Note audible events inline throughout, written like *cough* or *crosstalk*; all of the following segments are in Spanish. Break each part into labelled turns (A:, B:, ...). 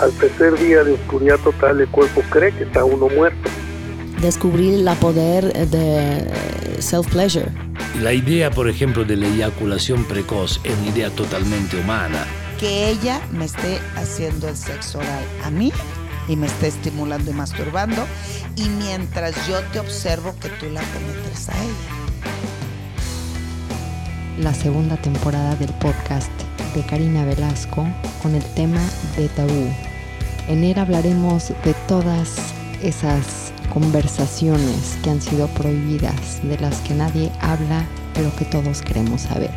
A: al tercer día de oscuridad total el cuerpo cree que está uno muerto.
B: Descubrir el poder de self-pleasure.
C: La idea, por ejemplo, de la eyaculación precoz es una idea totalmente humana.
D: Que ella me esté haciendo el sexo oral a mí y me esté estimulando y masturbando y mientras yo te observo que tú la penetres a ella.
B: La segunda temporada del podcast de Karina Velasco con el tema de tabú. En él hablaremos de todas esas conversaciones que han sido prohibidas, de las que nadie habla, pero que todos queremos saber.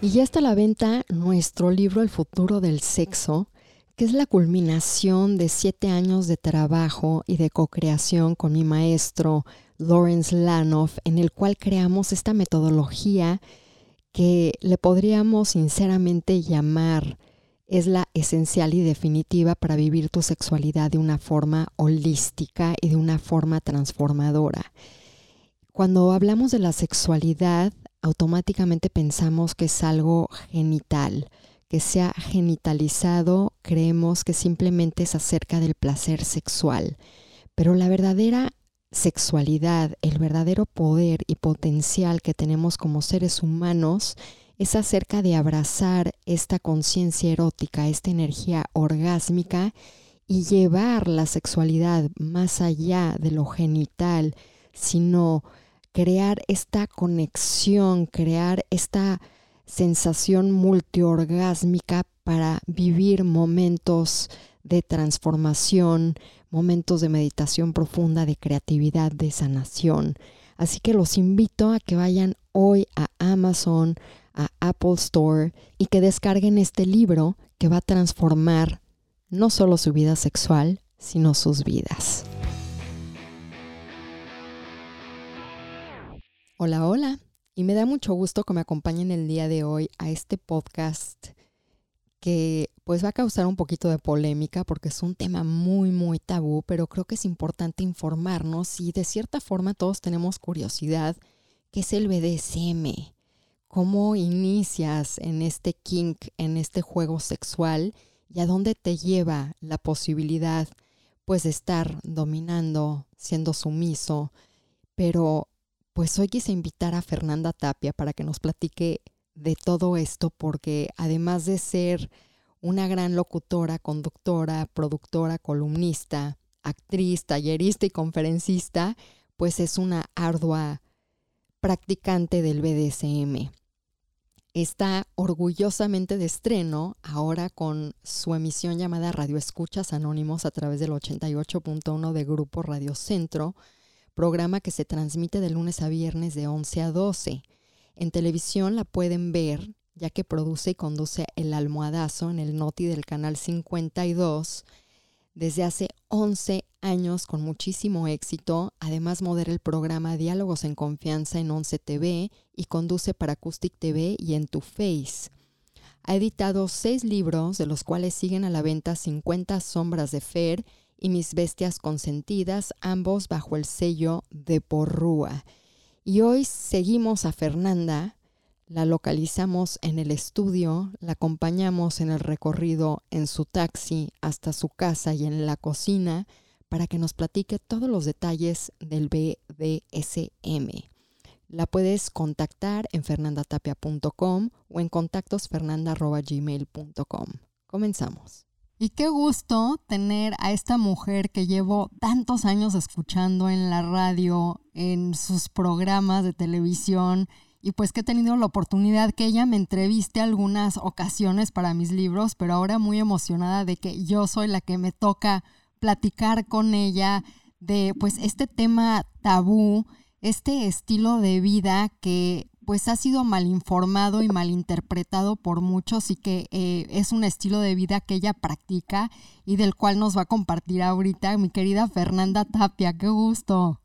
B: Y ya está a la venta nuestro libro El futuro del sexo, que es la culminación de siete años de trabajo y de co-creación con mi maestro Lawrence Lanoff, en el cual creamos esta metodología que le podríamos sinceramente llamar es la esencial y definitiva para vivir tu sexualidad de una forma holística y de una forma transformadora. Cuando hablamos de la sexualidad, automáticamente pensamos que es algo genital, que sea genitalizado, creemos que simplemente es acerca del placer sexual. Pero la verdadera sexualidad, el verdadero poder y potencial que tenemos como seres humanos es acerca de abrazar esta conciencia erótica, esta energía orgásmica y llevar la sexualidad más allá de lo genital, sino crear esta conexión, crear esta sensación multiorgásmica para vivir momentos de transformación, momentos de meditación profunda, de creatividad, de sanación. Así que los invito a que vayan hoy a Amazon, a Apple Store y que descarguen este libro que va a transformar no solo su vida sexual, sino sus vidas. Hola, hola. Y me da mucho gusto que me acompañen el día de hoy a este podcast que pues va a causar un poquito de polémica porque es un tema muy, muy tabú, pero creo que es importante informarnos y de cierta forma todos tenemos curiosidad, ¿qué es el BDSM? ¿Cómo inicias en este kink, en este juego sexual y a dónde te lleva la posibilidad pues de estar dominando, siendo sumiso, pero pues hoy quise invitar a Fernanda Tapia para que nos platique de todo esto, porque además de ser una gran locutora, conductora, productora, columnista, actriz, tallerista y conferencista, pues es una ardua practicante del BDSM. Está orgullosamente de estreno ahora con su emisión llamada Radio Escuchas Anónimos a través del 88.1 de Grupo Radio Centro, programa que se transmite de lunes a viernes de 11 a 12. En televisión la pueden ver ya que produce y conduce El Almohadazo en el Noti del canal 52 desde hace 11 años con muchísimo éxito. Además modera el programa Diálogos en Confianza en 11 TV y conduce para Acoustic TV y en Tu Face. Ha editado seis libros, de los cuales siguen a la venta 50 sombras de Fer y Mis Bestias Consentidas, ambos bajo el sello de Porrúa. Y hoy seguimos a Fernanda, la localizamos en el estudio, la acompañamos en el recorrido en su taxi hasta su casa y en la cocina para que nos platique todos los detalles del BDSM. La puedes contactar en fernandatapia.com o en contactosfernanda.gmail.com. Comenzamos. Y qué gusto tener a esta mujer que llevo tantos años escuchando en la radio, en sus programas de televisión, y pues que he tenido la oportunidad que ella me entreviste algunas ocasiones para mis libros, pero ahora muy emocionada de que yo soy la que me toca platicar con ella de pues este tema tabú, este estilo de vida que pues ha sido mal informado y mal interpretado por muchos y que eh, es un estilo de vida que ella practica y del cual nos va a compartir ahorita mi querida Fernanda Tapia. Qué gusto.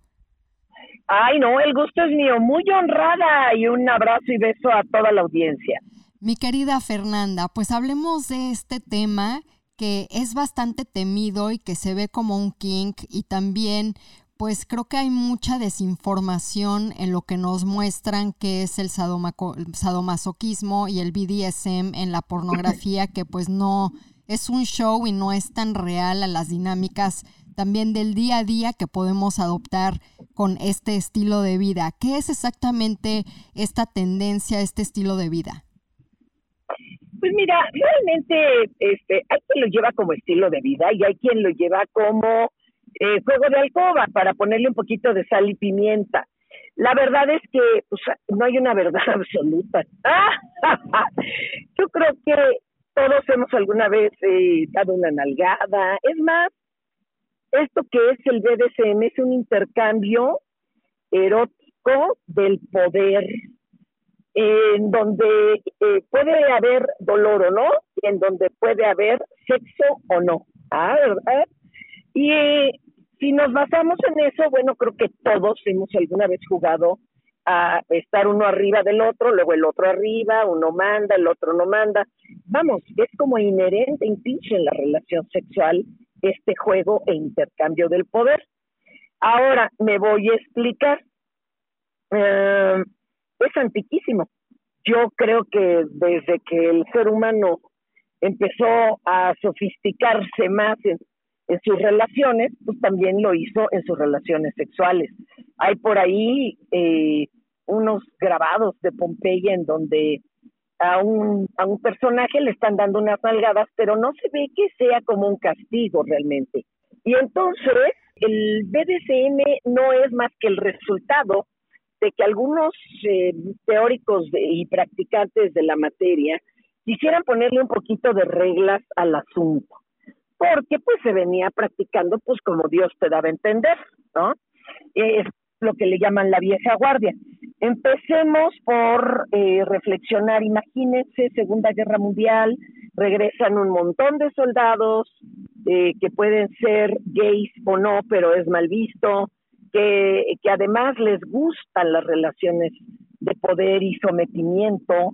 E: Ay, no, el gusto es mío. Muy honrada y un abrazo y beso a toda la audiencia.
B: Mi querida Fernanda, pues hablemos de este tema que es bastante temido y que se ve como un kink y también
F: pues creo que hay mucha desinformación en lo que nos muestran que es el sadomasoquismo y el BDSM en la pornografía, que pues no es un show y no es tan real a las dinámicas también del día a día que podemos adoptar con este estilo de vida. ¿Qué es exactamente esta tendencia, este estilo de vida?
E: Pues mira, realmente este, hay quien lo lleva como estilo de vida y hay quien lo lleva como eh, juego de alcoba para ponerle un poquito de sal y pimienta. La verdad es que pues, no hay una verdad *laughs* absoluta. *laughs* Yo creo que todos hemos alguna vez eh, dado una nalgada. Es más, esto que es el BDSM es un intercambio erótico del poder, en donde eh, puede haber dolor o no, y en donde puede haber sexo o no. Ah, ¿verdad? Y si nos basamos en eso, bueno, creo que todos hemos alguna vez jugado a estar uno arriba del otro, luego el otro arriba, uno manda, el otro no manda. Vamos, es como inherente incluso en la relación sexual este juego e intercambio del poder. Ahora me voy a explicar. Eh, es antiquísimo. Yo creo que desde que el ser humano empezó a sofisticarse más en en sus relaciones, pues también lo hizo en sus relaciones sexuales. Hay por ahí eh, unos grabados de Pompeya en donde a un, a un personaje le están dando unas nalgadas, pero no se ve que sea como un castigo realmente. Y entonces el BDSM no es más que el resultado de que algunos eh, teóricos y practicantes de la materia quisieran ponerle un poquito de reglas al asunto porque pues se venía practicando pues como Dios te daba a entender, ¿no? Es lo que le llaman la vieja guardia. Empecemos por eh, reflexionar, imagínense, Segunda Guerra Mundial, regresan un montón de soldados eh, que pueden ser gays o no, pero es mal visto, que, que además les gustan las relaciones de poder y sometimiento,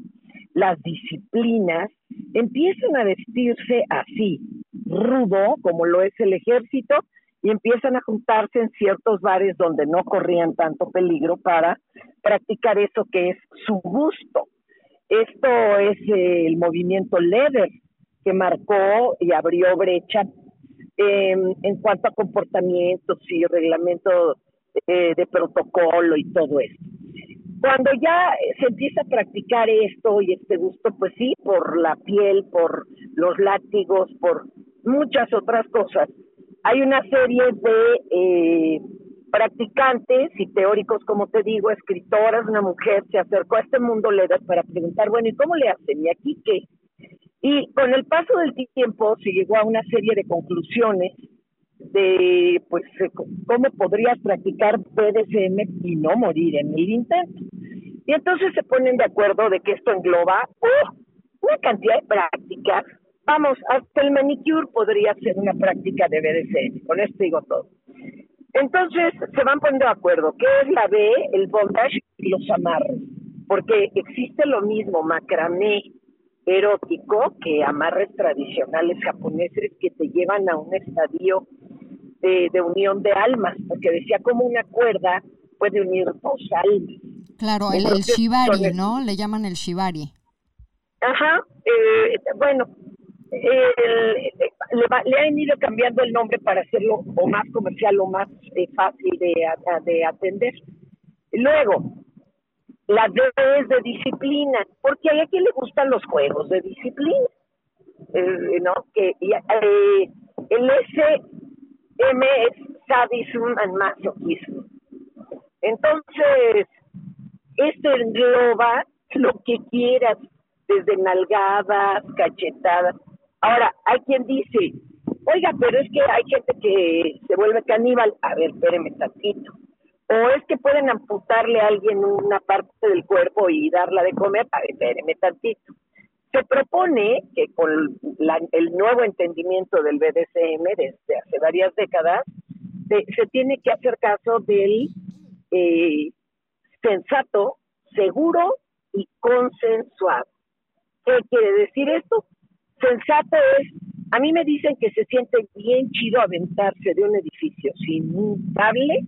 E: las disciplinas, empiezan a vestirse así, rudo, como lo es el ejército, y empiezan a juntarse en ciertos bares donde no corrían tanto peligro para practicar eso que es su gusto. Esto es el movimiento Leather, que marcó y abrió brecha en cuanto a comportamientos y reglamento eh, de protocolo y todo esto. Cuando ya se empieza a practicar esto y este gusto, pues sí, por la piel, por los látigos, por muchas otras cosas, hay una serie de eh, practicantes y teóricos, como te digo, escritoras, una mujer se acercó a este mundo LEDER para preguntar, bueno, ¿y cómo le hacen? ¿Y aquí qué? Y con el paso del tiempo se llegó a una serie de conclusiones de pues eh, cómo podrías practicar BDSM y no morir en el intento. Y entonces se ponen de acuerdo de que esto engloba ¡uh! una cantidad de prácticas. Vamos, hasta el manicure podría ser una práctica de BDSM, con esto digo todo. Entonces se van poniendo de acuerdo qué es la B, el bondage y los amarres, porque existe lo mismo macramé erótico que amarres tradicionales japoneses que te llevan a un estadio de, unión de almas, porque decía como una cuerda puede unir dos almas.
F: Claro, el, shibari, ¿no? Le llaman el shibari.
E: Ajá, eh, bueno, le, han ido cambiando el nombre para hacerlo o más comercial o más eh, fácil de, de atender. Luego, la D es de disciplina, porque a quien le gustan los juegos de disciplina, eh, ¿no? Que el S M es sadism and masochism. Entonces, esto engloba lo que quieras, desde nalgadas, cachetadas. Ahora, hay quien dice, oiga, pero es que hay gente que se vuelve caníbal. A ver, espéreme tantito. O es que pueden amputarle a alguien una parte del cuerpo y darla de comer. A ver, espéreme tantito. Se propone que con el nuevo entendimiento del BDSM desde hace varias décadas, se, tiene que hacer caso del eh, sensato, seguro y consensuado. ¿Qué quiere decir esto? Sensato es A mí me dicen que se siente bien chido aventarse de un edificio sin un cable,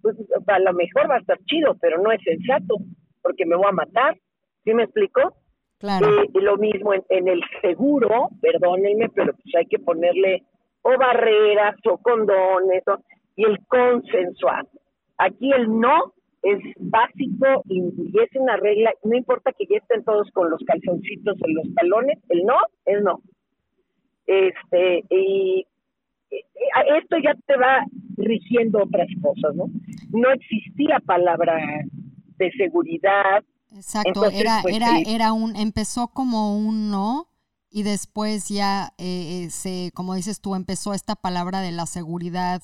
E: pues a lo mejor va a estar chido, pero no es sensato, porque me voy a matar. ¿Sí me explico? Eh, lo mismo en, el seguro, perdónenme, pero pues hay que ponerle o barreras o condones o- y el consensuar. Aquí el no es básico y, es una regla, no importa que ya estén todos con los calzoncitos en los talones, el no es no. Este, y eh, esto ya te va rigiendo otras cosas, ¿no? No existía palabra de seguridad,
F: Exacto,
E: Entonces,
F: era,
E: pues,
F: era,
E: sí.
F: era un, empezó como un no y después ya eh, eh, se, como dices tú, empezó esta palabra de la seguridad,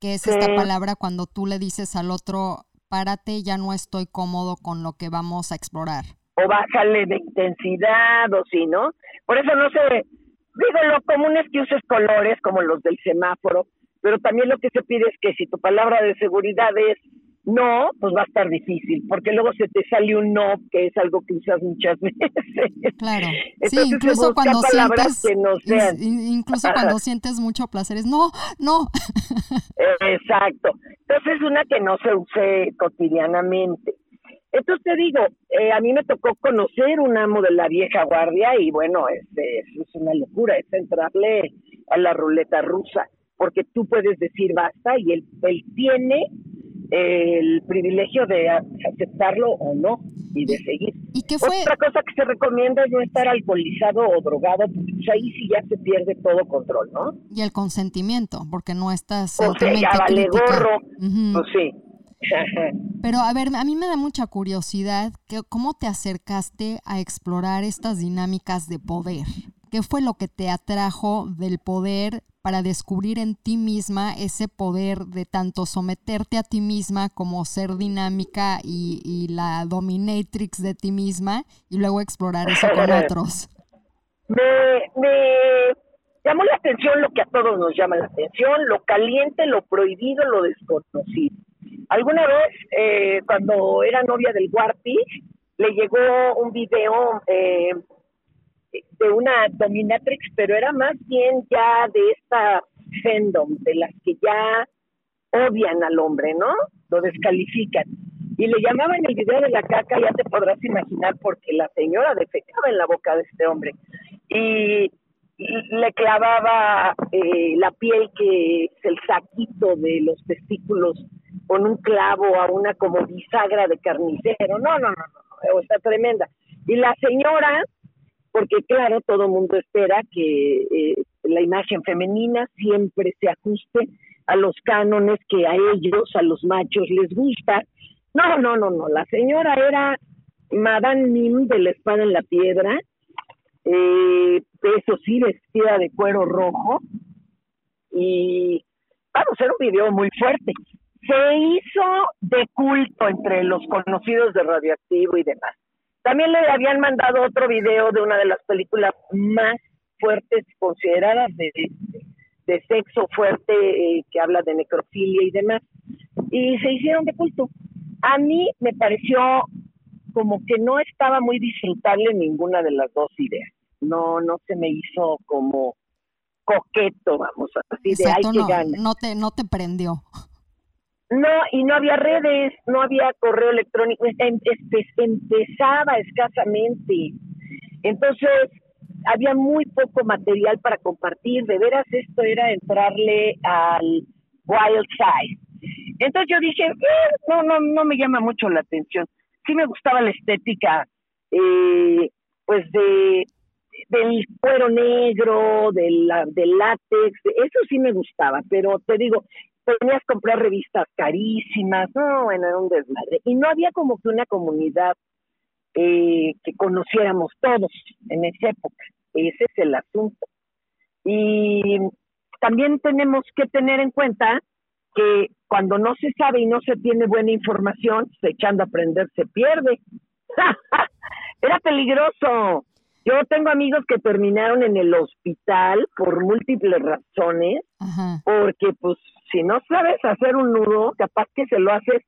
F: que es esta
E: Sí.
F: palabra cuando tú le dices al otro, párate, ya no estoy cómodo con lo que vamos a explorar.
E: o bájale de intensidad o sí, ¿no? Por eso no sé, digo, lo común es que uses colores como los del semáforo, pero también lo que se pide es que si tu palabra de seguridad es no, pues va a estar difícil, porque luego se te sale un no, que es algo que usas muchas *laughs* veces.
F: Claro.
E: Entonces
F: sí, incluso cuando sientes,
E: que no sean.
F: incluso
E: Ajá.
F: cuando *laughs* sientes mucho placer es no, no. *laughs*
E: Exacto. Entonces, una que no se use cotidianamente. Entonces te digo, eh, a mí me tocó conocer un amo de la vieja guardia y bueno, es, es, es una locura, es entrarle a la ruleta rusa, porque tú puedes decir basta y él, él tiene el privilegio de aceptarlo o no y de seguir.
F: ¿Y qué fue?
E: Otra cosa que se recomienda es no estar alcoholizado o drogado, porque pues, ahí sí ya se pierde todo control, ¿no?
F: Y el consentimiento, porque no estás
E: O sea, ya vale gorro.
F: Ujú.
E: Pues sí. *laughs*
F: Pero a ver, a mí me da mucha curiosidad que, cómo te acercaste a explorar estas dinámicas de poder. ¿Qué fue lo que te atrajo del poder para descubrir en ti misma ese poder de tanto someterte a ti misma como ser dinámica y, y la dominatrix de ti misma y luego explorar eso con *laughs* otros?
E: me, me llamó la atención lo que a todos nos llama la atención, lo caliente, lo prohibido, lo desconocido. Alguna vez, eh, cuando era novia del Guarpi, le llegó un video eh, de una dominatrix, pero era más bien ya de esta fandom, de las que ya odian al hombre, ¿no? Lo descalifican. Y le llamaban el video de la caca, ya te podrás imaginar, porque la señora defecaba en la boca de este hombre. Y, le clavaba eh, la piel, que es el saquito de los testículos, con un clavo a una como bisagra de carnicero. No, no, no, no, está tremenda. Y la señora, porque claro, todo mundo espera que eh, la imagen femenina siempre se ajuste a los cánones que a ellos, a los machos, les gusta. No, no, no, no, la señora era Madame Mim de la espada en la piedra, eh, eso sí, vestida de cuero rojo, y vamos, era un video muy fuerte. Se hizo de culto entre los conocidos de Radioactivo y demás. También le habían mandado otro video de una de las películas más fuertes consideradas de, de, sexo fuerte eh, que habla de necrofilia y demás. Y se hicieron de culto. A mí me pareció como que no estaba muy disfrutable ninguna de las dos ideas. No, no se me hizo como coqueto, vamos, así
F: Exacto,
E: de ay
F: no,
E: que gana.
F: no te, no te prendió.
E: No, y no había redes, no había correo electrónico, em- empe- empezaba escasamente. Entonces, había muy poco material para compartir, de veras esto era entrarle al wild side. Entonces yo dije, eh, no, no, no me llama mucho la atención. Sí me gustaba la estética, eh, pues de del cuero negro, del, del látex, eso sí me gustaba, pero te digo, tenías que comprar revistas carísimas, no, bueno, era un desmadre. Y no había como que una comunidad eh, que conociéramos todos en esa época. Ese es el asunto. Y también tenemos que tener en cuenta que cuando no se sabe y no se tiene buena información, pues, echando a aprender se pierde. *laughs* Era peligroso. Yo tengo amigos que terminaron en el hospital por múltiples razones,
F: Ajá.
E: porque pues si no sabes hacer un nudo, capaz que se lo haces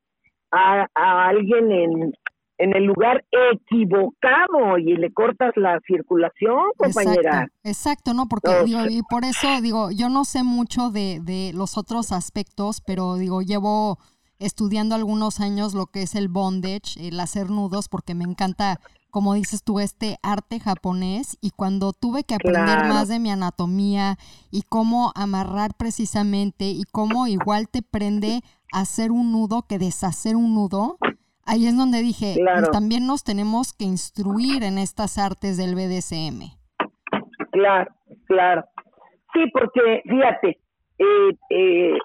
E: a, a alguien en, en el lugar equivocado y le cortas la circulación, compañera.
F: Exacto, exacto ¿no? Porque digo, y por eso digo, yo no sé mucho de, de los otros aspectos, pero digo, llevo estudiando algunos años lo que es el bondage, el hacer nudos, porque me encanta, como dices tú, este arte japonés. Y cuando tuve que aprender más de mi anatomía y cómo amarrar precisamente y cómo igual te prende hacer un nudo que deshacer un nudo, ahí es donde dije, también nos tenemos que instruir en estas artes del BDSM.
E: Claro, claro. Sí, porque fíjate, eh, eh,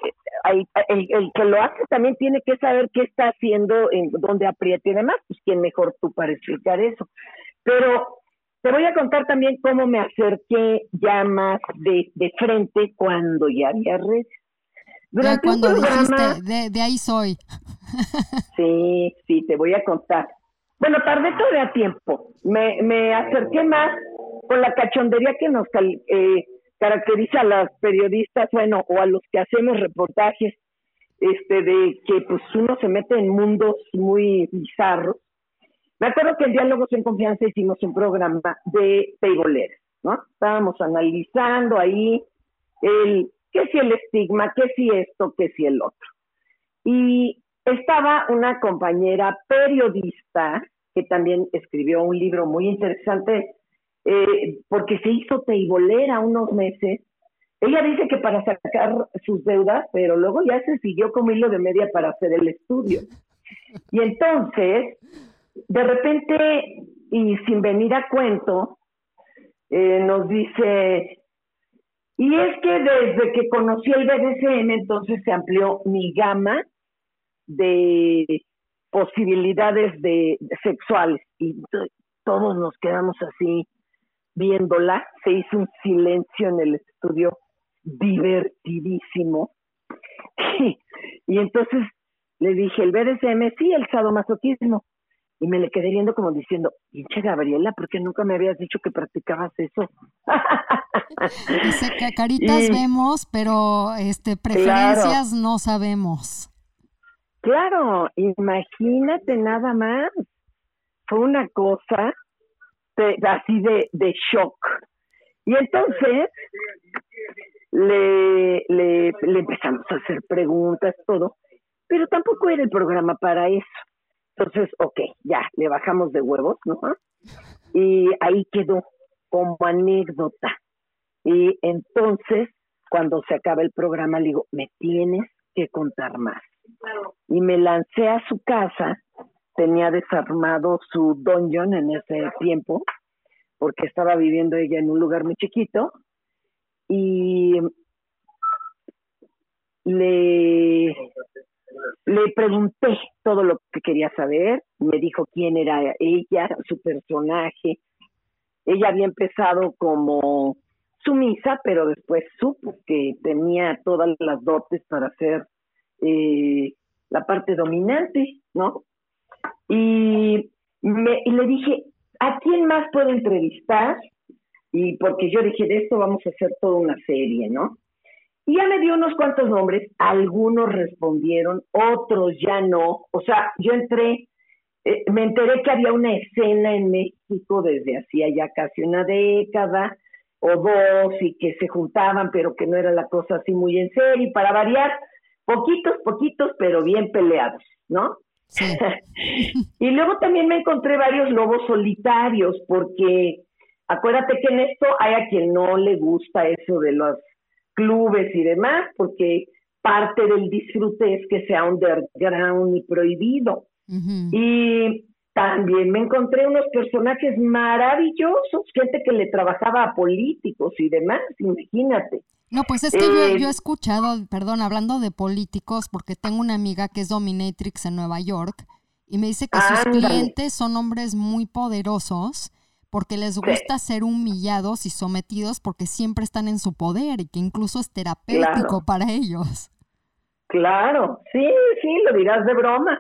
E: el, que lo hace también tiene que saber qué está haciendo, en dónde apriete y demás, pues quién mejor tú para explicar eso. Pero te voy a contar también cómo me acerqué ya más de, de frente cuando ya había red.
F: Durante cuando dijiste, de, de, ahí soy. *laughs*
E: sí, sí, te voy a contar. Bueno, tardé todavía tiempo. Me, me acerqué más con la cachondería que nos eh, caracteriza a las periodistas, bueno, o a los que hacemos reportajes, este, de que pues uno se mete en mundos muy bizarros. Me acuerdo que en Diálogos en Confianza hicimos un programa de peiboleras, ¿no? Estábamos analizando ahí el, qué si el estigma, qué si esto, qué si el otro. Y estaba una compañera periodista que también escribió un libro muy interesante eh, porque se hizo teibolera unos meses. Ella dice que para sacar sus deudas, pero luego ya se siguió como hilo de media para hacer el estudio. Y entonces, de repente, y sin venir a cuento, eh, nos dice, y es que desde que conocí el BDSM, entonces se amplió mi gama de posibilidades de, sexuales y todos nos quedamos así viéndola, se hizo un silencio en el estudio divertidísimo. *laughs* y entonces le dije, el BDSM, sí, el sadomasoquismo. Y me le quedé viendo como diciendo, pinche Gabriela, ¿por qué nunca me habías dicho que practicabas eso? *laughs*
F: Dice que caritas vemos, pero este preferencias no sabemos.
E: Claro, imagínate nada más. Fue una cosa así de, de shock. Y entonces le, le, le empezamos a hacer preguntas, todo, pero tampoco era el programa para eso. Entonces, ok, ya, le bajamos de huevos, ¿no? Y ahí quedó como anécdota. Y entonces, cuando se acaba el programa, le digo, me tienes que contar más. Y me lancé a su casa tenía desarmado su dungeon en ese tiempo, porque estaba viviendo ella en un lugar muy chiquito, y le, le pregunté todo lo que quería saber, me dijo quién era ella, su personaje. Ella había empezado como sumisa, pero después supo que tenía todas las dotes para ser eh, la parte dominante, ¿no? Y, me, le dije, ¿a quién más puedo entrevistar? Y porque yo dije, de esto vamos a hacer toda una serie, ¿no? Y ya me dio unos cuantos nombres, algunos respondieron, otros ya no. O sea, yo entré, eh, me enteré que había una escena en México desde hacía ya casi una década o dos y que se juntaban, pero que no era la cosa así muy en serio. Y para variar, poquitos, poquitos, pero bien peleados, ¿no? *laughs* y luego también me encontré varios lobos solitarios, porque acuérdate que en esto hay a quien no le gusta eso de los clubes y demás, porque parte del disfrute es que sea underground y prohibido. Y también me encontré unos personajes maravillosos, gente que le trabajaba a políticos y demás, imagínate.
F: No, pues es que yo, he eh, escuchado, perdón, hablando de políticos, porque tengo una amiga que es dominatrix en Nueva York y me dice que sus clientes son hombres muy poderosos porque les gusta ser humillados y sometidos porque siempre están en su poder y que incluso es terapéutico para ellos.
E: Claro, sí, sí, lo dirás de broma.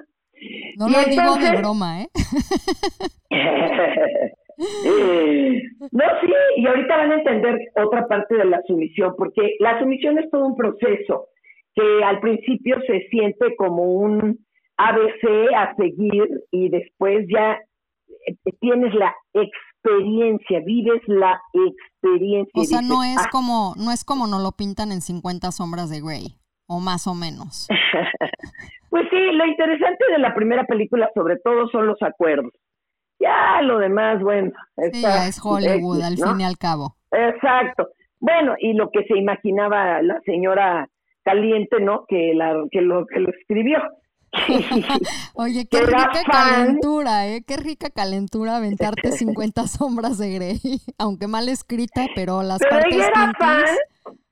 F: No lo digo de broma, ¿eh? *laughs* *laughs*
E: no, sí, y ahorita van a entender otra parte de la sumisión, porque la sumisión es todo un proceso que al principio se siente como un ABC a seguir y después ya eh, tienes la experiencia, vives la experiencia.
F: O sea, no
E: Dices,
F: es
E: "Ah,
F: como, no es como nos lo pintan en 50 sombras de Grey, o más o menos. *laughs*
E: Pues sí, lo interesante de la primera película sobre todo son los acuerdos. Ya lo demás, bueno, está
F: es Hollywood, al
E: ¿no?
F: fin y al cabo.
E: Exacto. Bueno, y lo que se imaginaba la señora caliente, ¿no? Que la que lo que lo escribió. *laughs*
F: Oye, qué *laughs* rica
E: fan.
F: calentura, ¿eh? Qué rica calentura aventarte *laughs* 50 sombras de Grey. Aunque mal escrita, pero las
E: Pero
F: partes
E: ella era fan,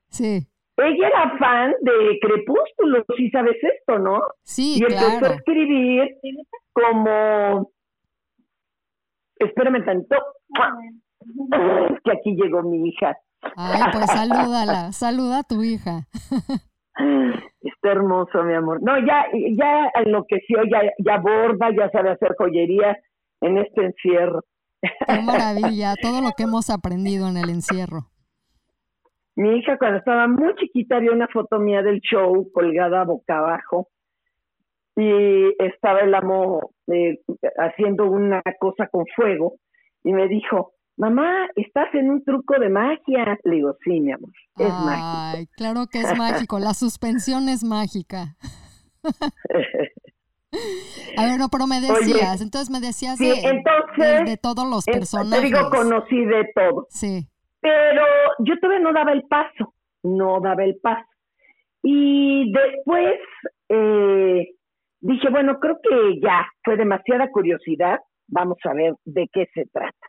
F: Sí,
E: ella era fan de Crepúsculo, si sabes esto, ¿no?
F: sí,
E: y empezó a escribir como espérame tanto. Es que aquí llegó mi hija.
F: Ay, pues salúdala, saluda a tu hija.
E: está hermoso mi amor. No ya ya enloqueció ya ya borda ya sabe hacer joyería en este encierro.
F: Qué maravilla, todo lo que hemos aprendido en el encierro.
E: mi hija cuando estaba muy chiquita vio una foto mía del show colgada boca abajo y estaba el amo eh, haciendo una cosa con fuego y me dijo, mamá, estás en un truco de magia. Le digo, sí, mi amor, es
F: Ay, claro que es mágico, la suspensión es mágica. A ver, no, pero me *laughs*
E: Oye,
F: decías, entonces me decías
E: sí,
F: de,
E: entonces,
F: de- de todos los personajes.
E: Te digo, conocí de todo.
F: Sí,
E: Pero yo todavía no daba el paso, no daba el paso. Y después eh, dije, bueno, creo que ya fue demasiada curiosidad, vamos a ver de qué se trata.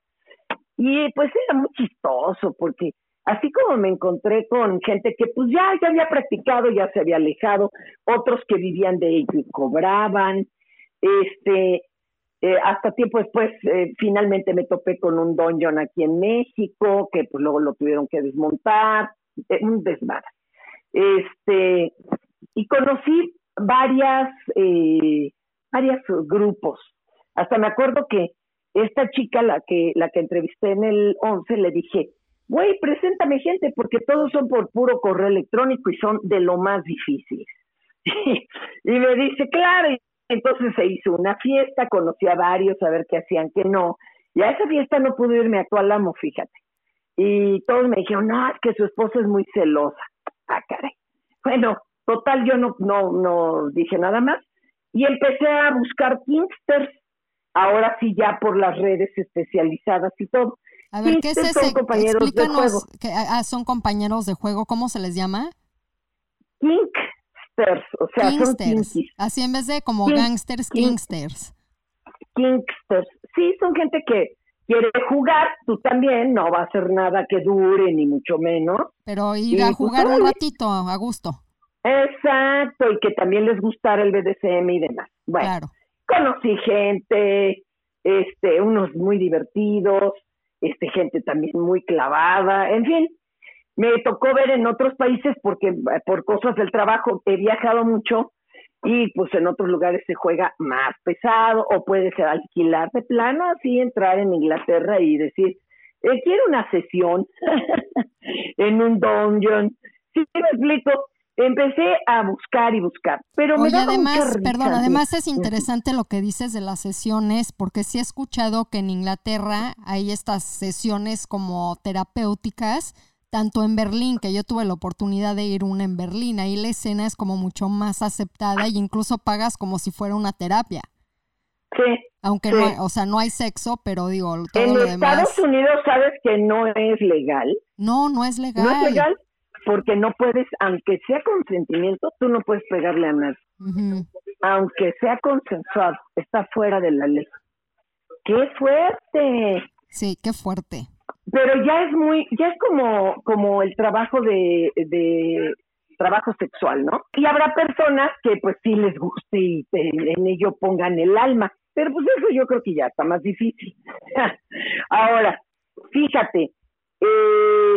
E: Y pues era muy chistoso porque así como me encontré con gente que pues ya, ya había practicado, ya se había alejado, otros que vivían de ello y cobraban, este, eh, hasta tiempo después eh, finalmente me topé con un dungeon aquí en México, que pues luego lo tuvieron que desmontar, eh, un desmadre. Este, y conocí varias, eh, varios grupos. Hasta me acuerdo que esta chica, la que, la que entrevisté en el 11, le dije, güey, preséntame gente, porque todos son por puro correo electrónico y son de lo más difícil. *laughs* y me dice, claro, entonces se hizo una fiesta, conocí a varios a ver qué hacían, que no. Y a esa fiesta no pude irme a Tualamo, fíjate. Y todos me dijeron, no, es que su esposa es muy celosa. Ah, caray. Bueno, total, yo no, no, no dije nada más. Y empecé a buscar Kingsters, ahora sí ya por las redes especializadas y todo.
F: A ver, ¿qué es
E: son
F: ese?
E: compañeros de
F: Explícanos.
E: juego.
F: que- ah, son compañeros de juego, ¿cómo se les llama?
E: Kingsters, o sea, son
F: Kingsters.
E: kinkies.
F: Así en vez de como
E: King-
F: gangsters,
E: king-
F: kingsters.
E: Kingsters. Sí, son gente que quiere jugar, tú también, no va a hacer nada que dure, ni mucho menos.
F: Pero
E: Y,
F: ir a
E: pues,
F: jugar un ratito a gusto.
E: Exacto, y que también les gustara el BDSM y demás. Bueno,
F: Claro.
E: conocí gente, este, unos muy divertidos, este, gente también muy clavada, en fin, me tocó ver en otros países porque por cosas del trabajo he viajado mucho y pues en otros lugares se juega más pesado o puedes alquilar de plano así entrar en Inglaterra y decir eh, quiero una sesión *laughs* en un dungeon sí me explico empecé a buscar y buscar pero me
F: Oye,
E: daba mucha
F: además,
E: risa,
F: perdón, además es interesante lo que dices de las sesiones, porque sí he escuchado que en Inglaterra hay estas sesiones como terapéuticas, tanto en Berlín, que yo tuve la oportunidad de ir una en Berlín, ahí la escena es como mucho más aceptada y incluso pagas como si fuera una terapia.
E: sí
F: Aunque
E: Sí.
F: no, hay- o sea, no hay sexo, pero digo, todo
E: en
F: lo
E: Estados
F: demás.
E: Unidos sabes que no es legal
F: No, no es legal.
E: no es legal porque no puedes aunque sea consentimiento tú no puedes pegarle a nadie aunque sea consensuado, está fuera de la ley. ¡Qué fuerte!
F: Sí, qué fuerte.
E: Pero ya es muy, ya es como, como el trabajo de, de trabajo sexual, ¿no? Y habrá personas que pues sí les guste y te- en ello pongan el alma, pero pues eso yo creo que ya está más difícil. *laughs* Ahora, fíjate, eh,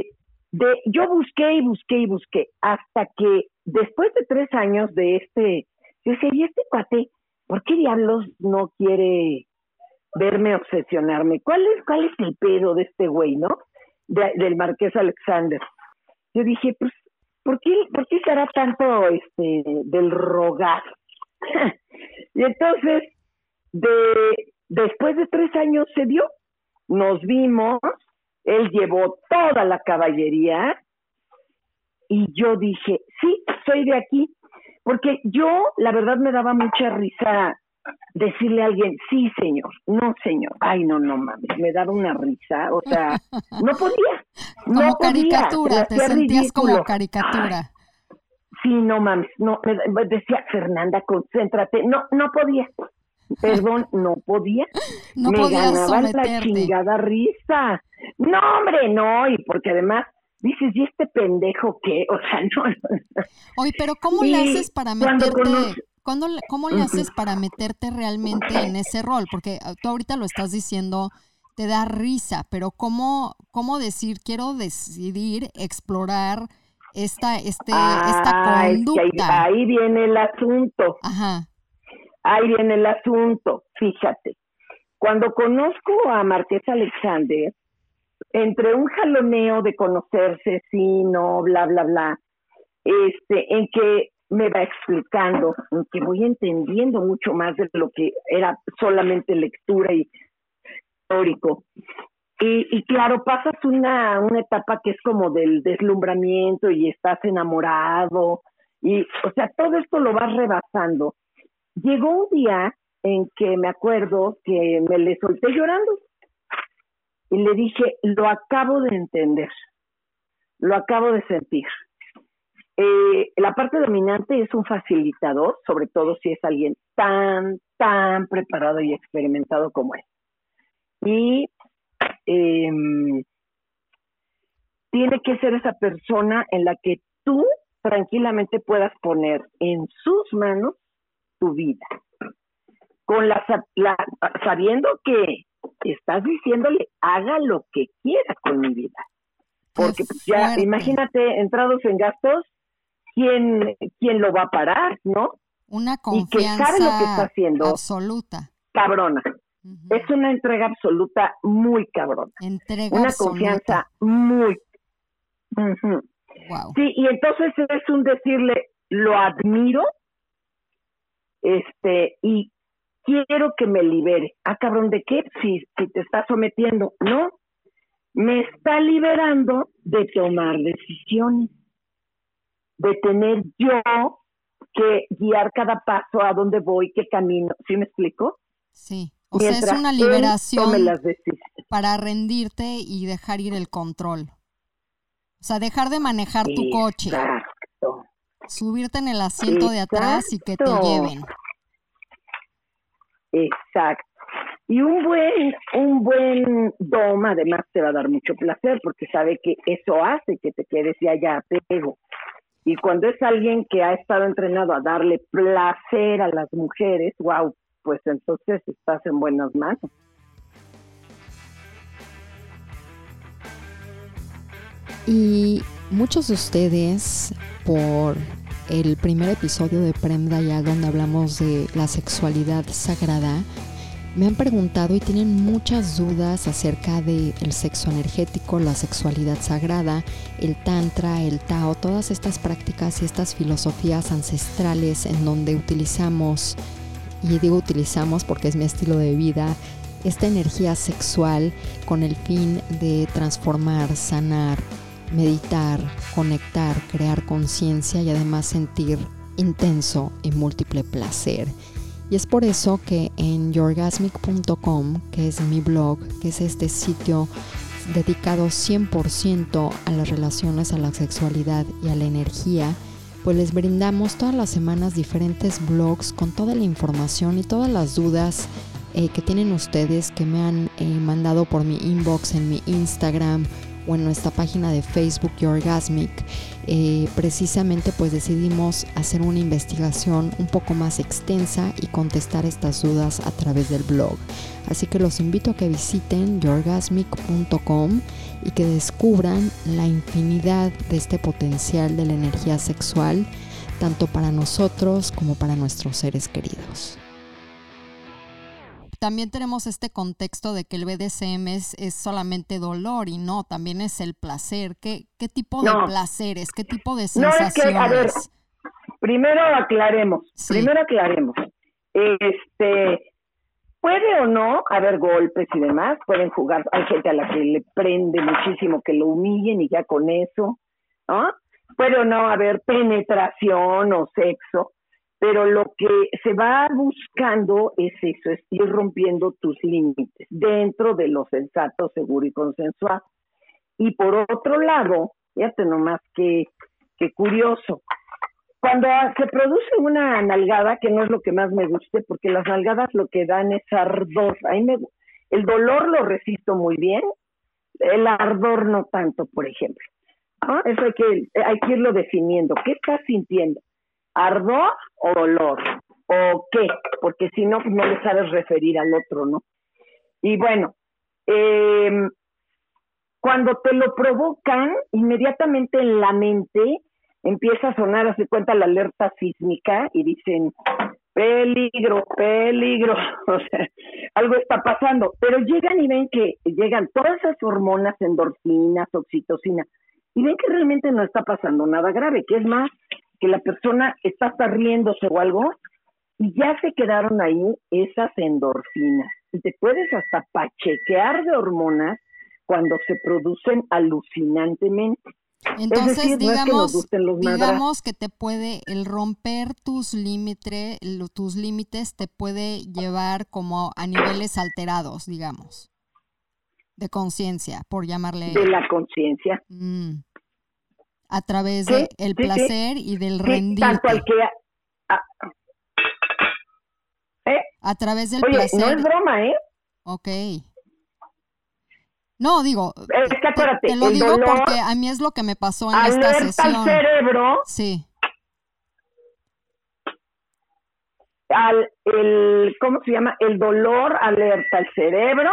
E: de, yo busqué y busqué y busqué hasta que después de tres años de este, yo decía, ¿y este cuate por qué diablos no quiere verme obsesionarme? ¿Cuál es, cuál es el pedo de este güey, no? De- del Marqués Alexander. Yo dije, pues, ¿por qué, por qué será tanto este del rogar? *laughs* y entonces, de, después de tres años se dio, nos vimos, él llevó toda la caballería y yo dije, sí, soy de aquí, porque yo, la verdad, me daba mucha risa decirle a alguien, sí, señor, no, señor, ay, no, no mames, me daba una risa, o sea, no podía. *laughs*
B: Como
E: no
B: caricatura,
E: podía,
B: te sentías como
E: ridículo.
B: caricatura.
E: Sí, no mames, no, me decía Fernanda, concéntrate, no, no podía, perdón, no podía, *laughs*
B: No
E: me
B: podías
E: ganaba la chingada risa, no, hombre, no, y porque además dices, ¿y este pendejo qué? *laughs* O sea, no, no,
B: Oye, pero ¿cómo le haces para meterte?
E: conoce-
B: ¿cuándo le- ¿Cómo le haces para meterte realmente en ese rol? Porque ah, tú ahorita lo estás diciendo, te da risa, pero ¿cómo, cómo decir, quiero decidir explorar esta, este, esta
E: es que ahí,
B: conducta?
E: ahí viene el asunto,
B: Ajá,
E: ahí viene el asunto, fíjate. Cuando conozco a Marqués Alexander, entre un jaloneo de conocerse, sí, no, bla, bla, bla, este, en que me va explicando, en que voy entendiendo mucho más de lo que era solamente lectura y histórico. Y, y claro, pasas una, una etapa que es como del deslumbramiento y estás enamorado, y o sea, todo esto lo vas rebasando. Llegó un día en que me acuerdo que me le solté llorando y le dije, lo acabo de entender, lo acabo de sentir. Eh, la parte dominante es un facilitador, sobre todo si es alguien tan, tan preparado y experimentado como él. Y em, tiene que ser esa persona en la que tú tranquilamente puedas poner en sus manos tu vida, con la, la- sabiendo que estás diciéndole haga lo que quiera con mi vida, porque pues, ya imagínate entrados en gastos, quién quién lo va a parar, ¿no?
B: una
E: Y que sabe lo que está
B: confianza
E: haciendo,
B: absoluta.
E: cabrona. Es una entrega absoluta muy cabrona,
B: Entrega
E: una
B: absoluta.
E: confianza muy.
B: Wow.
E: Sí, y entonces es un decirle, lo admiro, este, y quiero que me libere. Ah, cabrón, ¿de qué? Si, si te está sometiendo. No, me está liberando de tomar decisiones, de tener yo que guiar cada paso a dónde voy, qué camino. ¿Sí me explico?
B: Sí. O sea, es una liberación
E: las
B: para rendirte y dejar ir el control. O sea, dejar de manejar tu coche. Subirte en el asiento de atrás y que te lleven.
E: Exacto. Y un buen, un buen dom además te va a dar mucho placer porque sabe que eso hace que te quedes y haya apego. Y cuando es alguien que ha estado entrenado a darle placer a las mujeres, wow, pues entonces estás en buenas manos.
B: Y muchos de ustedes, por el primer episodio de Prem Dayal, donde hablamos de la sexualidad sagrada, me han preguntado y tienen muchas dudas acerca del sexo energético, la sexualidad sagrada, el tantra, el tao, todas estas prácticas y estas filosofías ancestrales en donde utilizamos, y digo utilizamos porque es mi estilo de vida, esta energía sexual con el fin de transformar, sanar, meditar, conectar, crear conciencia y además sentir intenso y múltiple placer. Y es por eso que en yourgasmic.com, que es mi blog, que es este sitio dedicado 100% a las relaciones, a la sexualidad y a la energía, pues les brindamos todas las semanas diferentes blogs con toda la información y todas las dudas eh, que tienen ustedes que me han eh, mandado por mi inbox en mi Instagram o en nuestra página de Facebook Yourgasmic, eh, precisamente pues decidimos hacer una investigación un poco más extensa y contestar estas dudas a través del blog. Así que los invito a que visiten yourgasmic.com y que descubran la infinidad de este potencial de la energía sexual, tanto para nosotros como para nuestros seres queridos también tenemos este contexto de que el BDSM es, es, solamente dolor y no, también es el placer. ¿Qué, qué tipo de
E: No.
B: placeres? ¿Qué tipo de
E: No,
B: sensaciones?
E: es que, a ver, primero aclaremos,
F: Sí.
E: primero aclaremos. Este, puede o no haber golpes y demás, pueden jugar, hay gente a la que le prende muchísimo que lo humillen y ya con eso, ¿no? Puede o no haber penetración o sexo, pero lo que se va buscando es eso, es ir rompiendo tus límites dentro de lo sensato, seguro y consensuado. Y por otro lado, fíjate nomás que, que curioso, cuando se produce una nalgada, que no es lo que más me guste, porque las nalgadas lo que dan es ardor. A mí me- el dolor lo resisto muy bien, el ardor no tanto, por ejemplo. ¿no? Eso hay que, hay que irlo definiendo. ¿Qué estás sintiendo? ¿Ardor o dolor? ¿O qué? Porque si no, no le sabes referir al otro, ¿no? Y bueno, em, cuando te lo provocan, inmediatamente en la mente empieza a sonar, hace cuenta la alerta sísmica y dicen, peligro, peligro, *laughs* o sea, algo está pasando, pero llegan y ven que llegan todas esas hormonas, endorfinas, oxitocina, y ven que realmente no está pasando nada grave, que es más, que la persona está hasta riéndose o algo, y ya se quedaron ahí esas endorfinas, y te puedes hasta pachequear de hormonas cuando se producen alucinantemente.
F: Entonces,
E: decir, no es que nos
F: digamos,
E: los madrazos.
F: digamos que te puede, el romper tus límites, tus límites te puede llevar como a niveles alterados, digamos, de conciencia, por llamarle,
E: de la conciencia.
F: mm, a través del
E: sí, sí.
F: placer y del
E: Sí,
F: rendirte,
E: a- ¿Eh?
F: a través del
E: Oye,
F: placer,
E: no es broma, ¿eh?
F: ok. No, digo,
E: Es que
F: te-
E: acuérdate,
F: te lo digo
E: dolor
F: porque a mí es lo que me pasó en esta
E: Alerta al
F: sesión.
E: cerebro,
F: Sí,
E: al, el, ¿cómo se llama? El dolor alerta al cerebro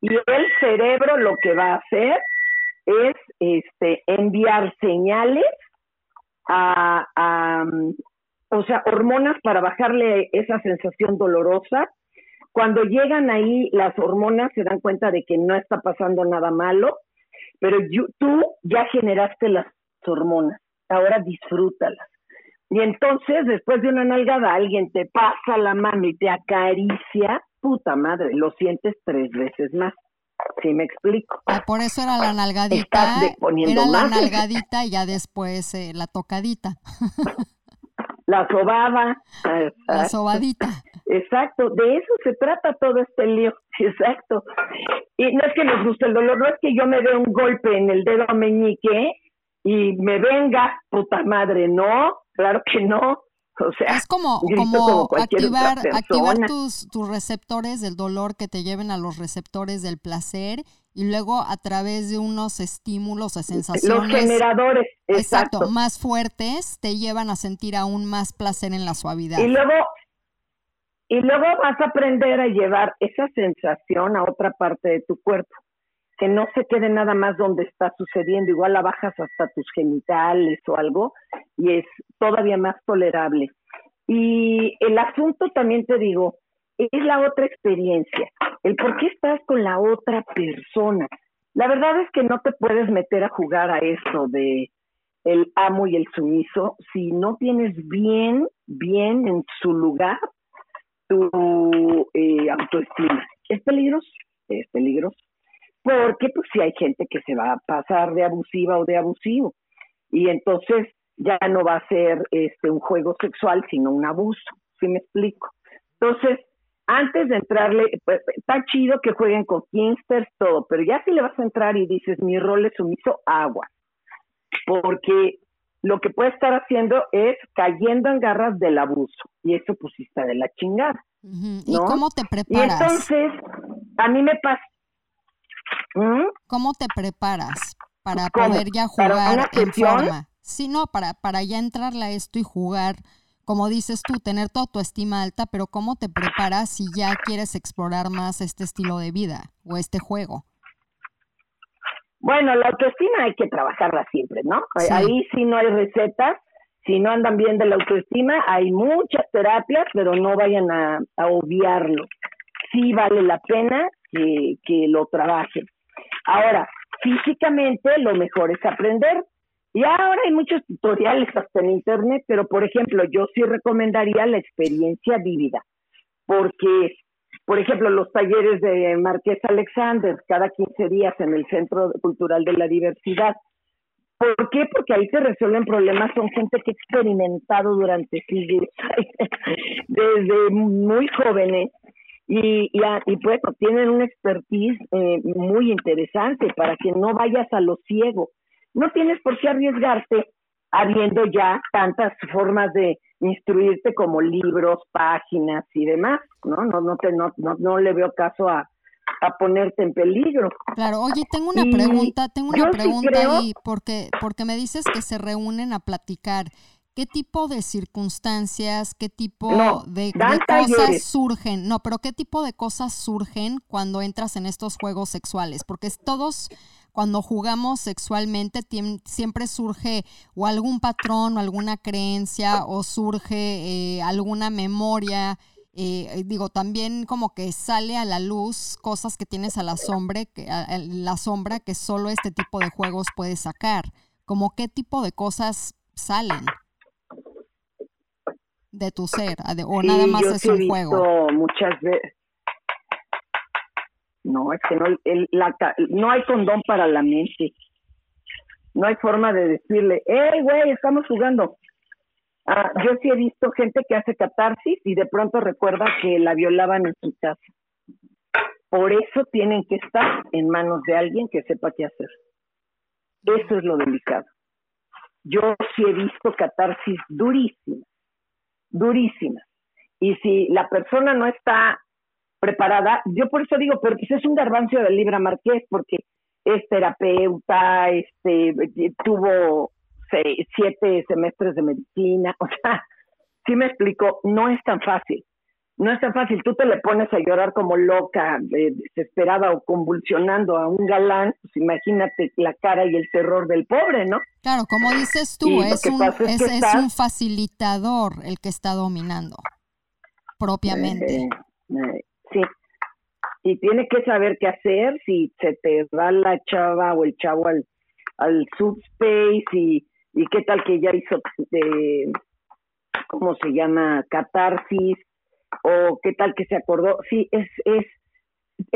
E: y el cerebro lo que va a hacer es este enviar señales a, o sea, hormonas para bajarle esa sensación dolorosa. Cuando llegan ahí las hormonas se dan cuenta de que no está pasando nada malo, pero yo- tú ya generaste las hormonas, ahora disfrútalas. Y entonces, después de una nalgada, alguien te pasa la mano y te acaricia, puta madre, lo sientes tres veces más. ¿Sí me explico?
F: Ah, por eso era la nalgadita, era la
E: más.
F: nalgadita y ya después eh, la tocadita,
E: La sobada.
F: la sobadita.
E: Exacto, de eso se trata todo este lío, exacto. Y no es que nos guste el dolor, no es que yo me dé un golpe en el dedo meñique y me venga, puta madre, no, claro que no. *laughs* O sea,
F: Es como, activar, activar tus, tus receptores del dolor que te lleven a los receptores del placer y luego a través de unos estímulos o
E: los
F: sensaciones
E: generadores,
F: exacto,
E: exacto.
F: más fuertes te llevan a sentir aún más placer en la suavidad.
E: Y luego, y luego vas a aprender a llevar esa sensación a otra parte de tu cuerpo, que no se quede nada más donde está sucediendo, igual la bajas hasta tus genitales o algo, y es todavía más tolerable. Y el asunto también te digo, es la otra experiencia, el por qué estás con la otra persona. La verdad es que no te puedes meter a jugar a eso de el amo y el sumiso si no tienes bien, bien en su lugar tu eh, autoestima. Es peligroso, es peligroso. Porque pues si hay gente que se va a pasar de abusiva o de abusivo. Y entonces ya no va a ser este un juego sexual, sino un abuso. ¿Sí me explico? Entonces, antes de entrarle, pues, está chido que jueguen con Kingsters, todo, pero ya si le vas a entrar y dices, mi rol es sumiso, agua. Porque lo que puede estar haciendo es cayendo en garras del abuso. Y eso pues está de la chingada.
F: ¿Y cómo te
E: Y
F: preparas?
E: entonces, a mí me pasa... ¿Mm?
F: ¿Cómo te preparas para
E: ¿Cómo?
F: poder ya
E: ¿Para
F: jugar en forma? Sí, no, para, para ya entrarle a esto y jugar, como dices tú, tener toda tu estima alta, pero ¿cómo te preparas si ya quieres explorar más este estilo de vida o este juego?
E: Bueno, la autoestima hay que trabajarla siempre, ¿no?
F: Sí.
E: Ahí sí no hay recetas. Si no andan bien de la autoestima, hay muchas terapias, pero no vayan a, a obviarlo. Sí vale la pena que, que lo trabajen. Ahora, físicamente lo mejor es aprender. Y ahora hay muchos tutoriales hasta en internet, pero por ejemplo, yo sí recomendaría la experiencia vívida, porque, por ejemplo, los talleres de Marqués Alexander, cada 15 días en el Centro Cultural de la Diversidad. ¿Por qué? Porque ahí se resuelven problemas, son gente que ha experimentado durante siglos, *laughs* desde muy jóvenes, y, y, y pues tienen una expertise eh, muy interesante para que no vayas a lo ciego no tienes por qué arriesgarte habiendo ya tantas formas de instruirte como libros, páginas y demás, ¿no? No, no, te, no, no, le veo caso a, a ponerte en peligro.
F: Claro, oye, tengo una pregunta, tengo una pregunta ahí, porque, porque me dices que se reúnen a platicar. ¿Qué tipo de circunstancias, qué tipo de, de, cosas surgen? No, pero ¿qué tipo de cosas surgen cuando entras en estos juegos sexuales? Porque todos cuando jugamos sexualmente siempre surge o algún patrón o alguna creencia o surge eh, alguna memoria. Eh, digo, también como que sale a la luz cosas que tienes a la sombra, que, la sombra que solo este tipo de juegos puede sacar. Como qué tipo de cosas salen de tu ser o nada más es un juego.
E: Muchas veces no, es que no, el, la, no hay condón para la mente. No hay forma de decirle, hey, güey, estamos jugando. Ah, yo sí he visto gente que hace catarsis y de pronto recuerda que la violaban en su casa. Por eso tienen que estar en manos de alguien que sepa qué hacer. Eso es lo delicado. Yo sí he visto catarsis durísimas, durísimas. Y si la persona no está preparada. Yo por eso digo, pero pues es un garbancio de Libra Marqués, porque es terapeuta, este, tuvo seis, siete semestres de medicina, *laughs* o sea, sí me explico, no es tan fácil. No es tan fácil, tú te le pones a llorar como loca, desesperada o convulsionando a un galán, pues imagínate la cara y el terror del pobre, ¿no?
F: Claro, como dices tú, es un, es, un facilitador el que está dominando propiamente.
E: Eh, eh, Sí. Y tiene que saber qué hacer si se te va la chava o el chavo al, al subspace y, y qué tal que ya hizo, de, ¿cómo se llama? Catarsis o qué tal que se acordó. Sí, es, es,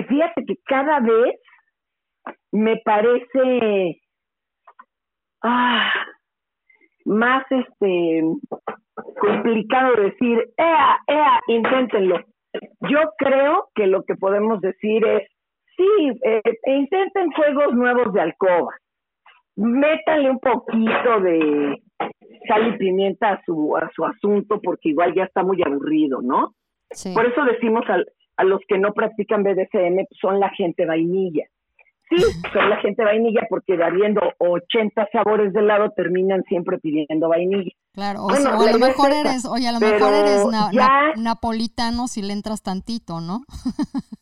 E: fíjate que cada vez me parece ah, más este complicado decir, ea, ea, inténtenlo yo creo que lo que podemos decir es, sí, eh, intenten juegos nuevos de alcoba, métanle un poquito de sal y pimienta a su, a su asunto porque igual ya está muy aburrido, ¿no? Por eso decimos a los que no practican BDSM, pues, son la gente vainilla. Sí, *laughs* son la gente vainilla porque habiendo 80 sabores de helado terminan siempre pidiendo vainilla.
F: Claro, o, a lo mejor eres, oye, a lo mejor eres napolitano si le entras tantito, ¿no? *laughs*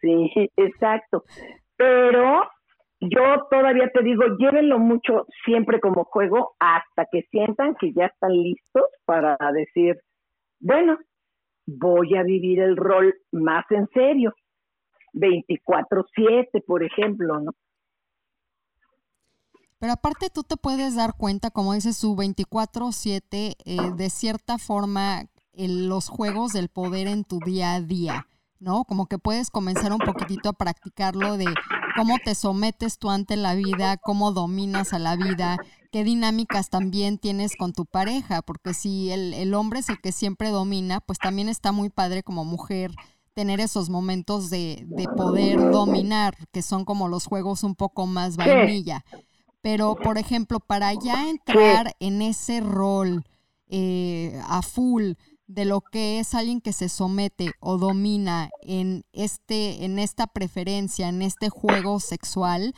E: sí, exacto. Pero yo todavía te digo, llévenlo mucho siempre como juego hasta que sientan que ya están listos para decir, bueno, voy a vivir el rol más en serio 24/7, por ejemplo, ¿no?
F: Pero aparte tú te puedes dar cuenta, como dice su 24/7, eh, de cierta forma, los juegos del poder en tu día a día, ¿no? Como que puedes comenzar un poquitito a practicarlo de cómo te sometes tú ante la vida, cómo dominas a la vida, qué dinámicas también tienes con tu pareja, porque si el, el hombre es el que siempre domina, pues también está muy padre como mujer tener esos momentos de, de, poder dominar, que son como los juegos un poco más vainilla. Pero, por ejemplo, para ya entrar en ese rol eh, a full de lo que es alguien que se somete o domina en, este, en esta preferencia, en este juego sexual,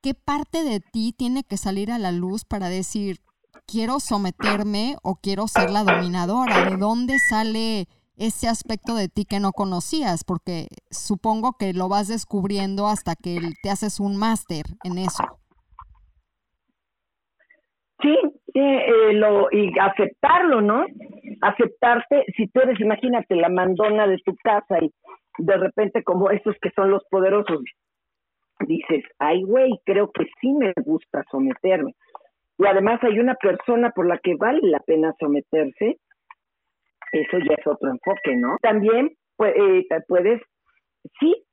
F: ¿qué parte de ti tiene que salir a la luz para decir, quiero someterme o quiero ser la dominadora? ¿De dónde sale ese aspecto de ti que no conocías, porque supongo que lo vas descubriendo hasta que te haces un máster en eso.
E: Sí, eh, lo, y aceptarlo, ¿no? Aceptarte, si tú eres, imagínate, la mandona de tu casa y de repente como esos que son los poderosos, dices, ay, güey, creo que sí me gusta someterme. Y además hay una persona por la que vale la pena someterse, eso ya es otro enfoque, ¿no? También eh, puedes, sí,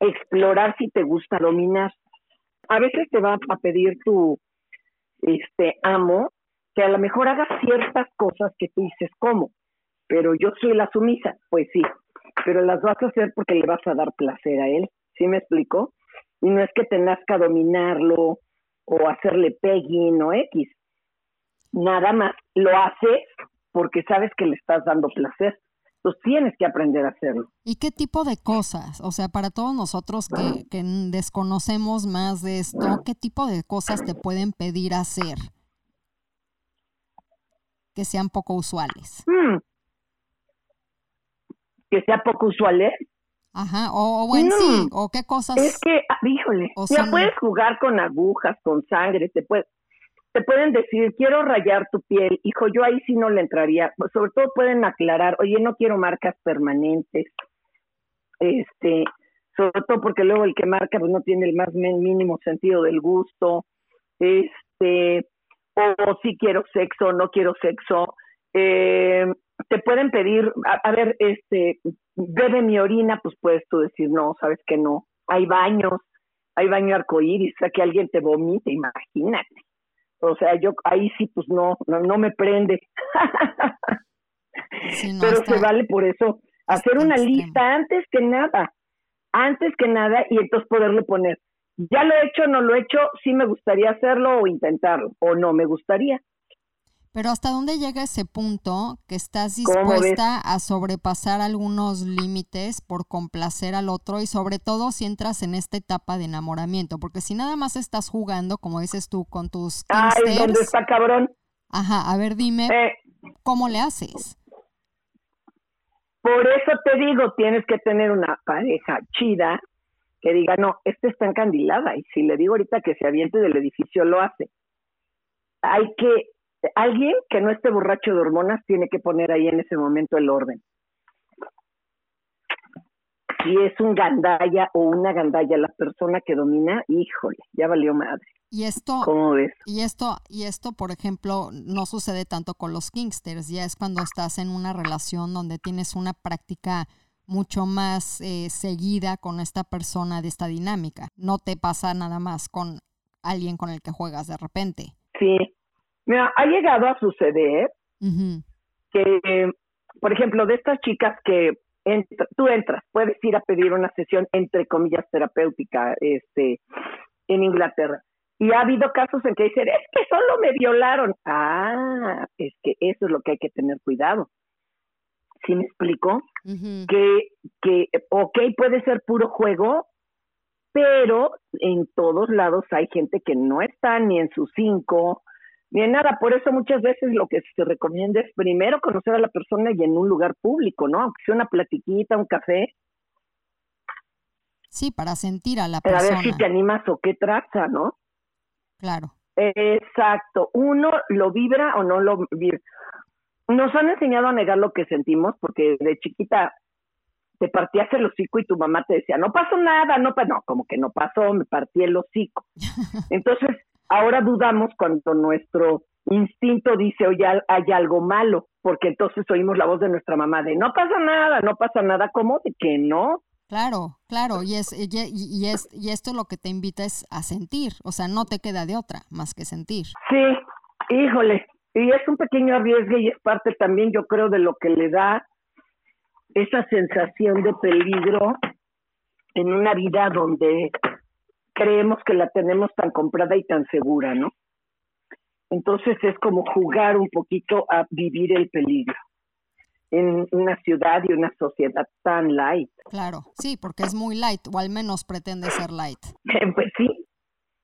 E: explorar si te gusta dominar. A veces te va a pedir tu este amo que a lo mejor haga ciertas cosas que tú dices, ¿cómo? Pero yo soy la sumisa, pues sí, pero las vas a hacer porque le vas a dar placer a él, ¿sí me explico? Y no es que tengas que dominarlo o hacerle pegging o X. Nada más lo haces porque sabes que le estás dando placer. Entonces tienes que aprender a hacerlo.
F: ¿Y qué tipo de cosas? O sea, para todos nosotros que, que desconocemos más de esto, ¿qué tipo de cosas te pueden pedir hacer? Que sean poco usuales.
E: Hmm. Que sea poco usuales.
F: Ajá, o, bueno, sí, o qué cosas.
E: Es que, ah, híjole, ya puedes jugar con agujas, con sangre, te puedes, te pueden decir, quiero rayar tu piel, hijo, yo ahí sí no le entraría. Sobre todo pueden aclarar, oye, no quiero marcas permanentes. Este, sobre todo porque luego el que marca pues no tiene el más mínimo sentido del gusto. Este, o si quiero sexo, no quiero sexo. Eh, te pueden pedir, a, ver, este, bebe mi orina, pues puedes tú decir, no, sabes que no. Hay baños, hay baño arcoíris, o sea, que alguien te vomite, imagínate. O sea, yo ahí sí, pues no, no, me prende. *laughs* Pero se vale por eso hacer una lista antes que nada, antes que nada, y entonces poderle poner, ya lo he hecho, no lo he hecho, sí me gustaría hacerlo o intentarlo, o no me gustaría.
F: Pero ¿hasta dónde llega ese punto que estás dispuesta a sobrepasar algunos límites por complacer al otro y sobre todo si entras en esta etapa de enamoramiento? Porque si nada más estás jugando, como dices tú, con tus...
E: Ay, ¿dónde está cabrón?
F: Ajá, a ver, dime, eh. ¿cómo le haces?
E: Por eso te digo, tienes que tener una pareja chida que diga, no, esta está encandilada y si le digo ahorita que se aviente del edificio, lo hace. Hay que alguien que no esté borracho de hormonas tiene que poner ahí en ese momento el orden. Si es un gandaya o una gandaya la persona que domina, híjole, ya valió madre.
F: Y esto,
E: ¿Cómo ves?
F: Y esto, y esto, por ejemplo, no sucede tanto con los kingsters, ya es cuando estás en una relación donde tienes una práctica mucho más eh, seguida con esta persona de esta dinámica. No te pasa nada más con alguien con el que juegas de repente.
E: Sí, Mira, ha llegado a suceder que, por ejemplo, de estas chicas que tú entras, puedes ir a pedir una sesión entre comillas terapéutica este, en Inglaterra. Y ha habido casos en que dicen, es que solo me violaron. Ah, es que eso es lo que hay que tener cuidado. ¿Sí me explico? que, que, ok, puede ser puro juego, pero en todos lados hay gente que no está ni en sus cinco, ni nada. Por eso muchas veces lo que se recomienda es primero conocer a la persona y en un lugar público, ¿no? Aunque sea una platiquita, un café.
F: Sí, para sentir a la
E: persona.
F: Para
E: ver si te animas o qué trata, ¿no?
F: Claro.
E: Exacto. Uno lo vibra o no lo vibra. Nos han enseñado a negar lo que sentimos porque de chiquita te partías el hocico y tu mamá te decía, no pasó nada, no pasó, no, como que no pasó, me partí el hocico. *laughs* Entonces, Ahora dudamos cuando nuestro instinto dice, oye, hay algo malo, porque entonces oímos la voz de nuestra mamá de, no pasa nada, no pasa nada, ¿cómo? De que no.
F: Claro, claro, y, es, y, es, y esto lo que te invita es a sentir, o sea, no te queda de otra más que sentir.
E: Sí, híjole, y es un pequeño arriesgue y es parte también, yo creo, de lo que le da esa sensación de peligro en una vida donde creemos que la tenemos tan comprada y tan segura, ¿no? Entonces es como jugar un poquito a vivir el peligro en una ciudad y una sociedad tan light.
F: Claro, sí, porque es muy light, o al menos pretende ser light. *laughs*
E: pues sí.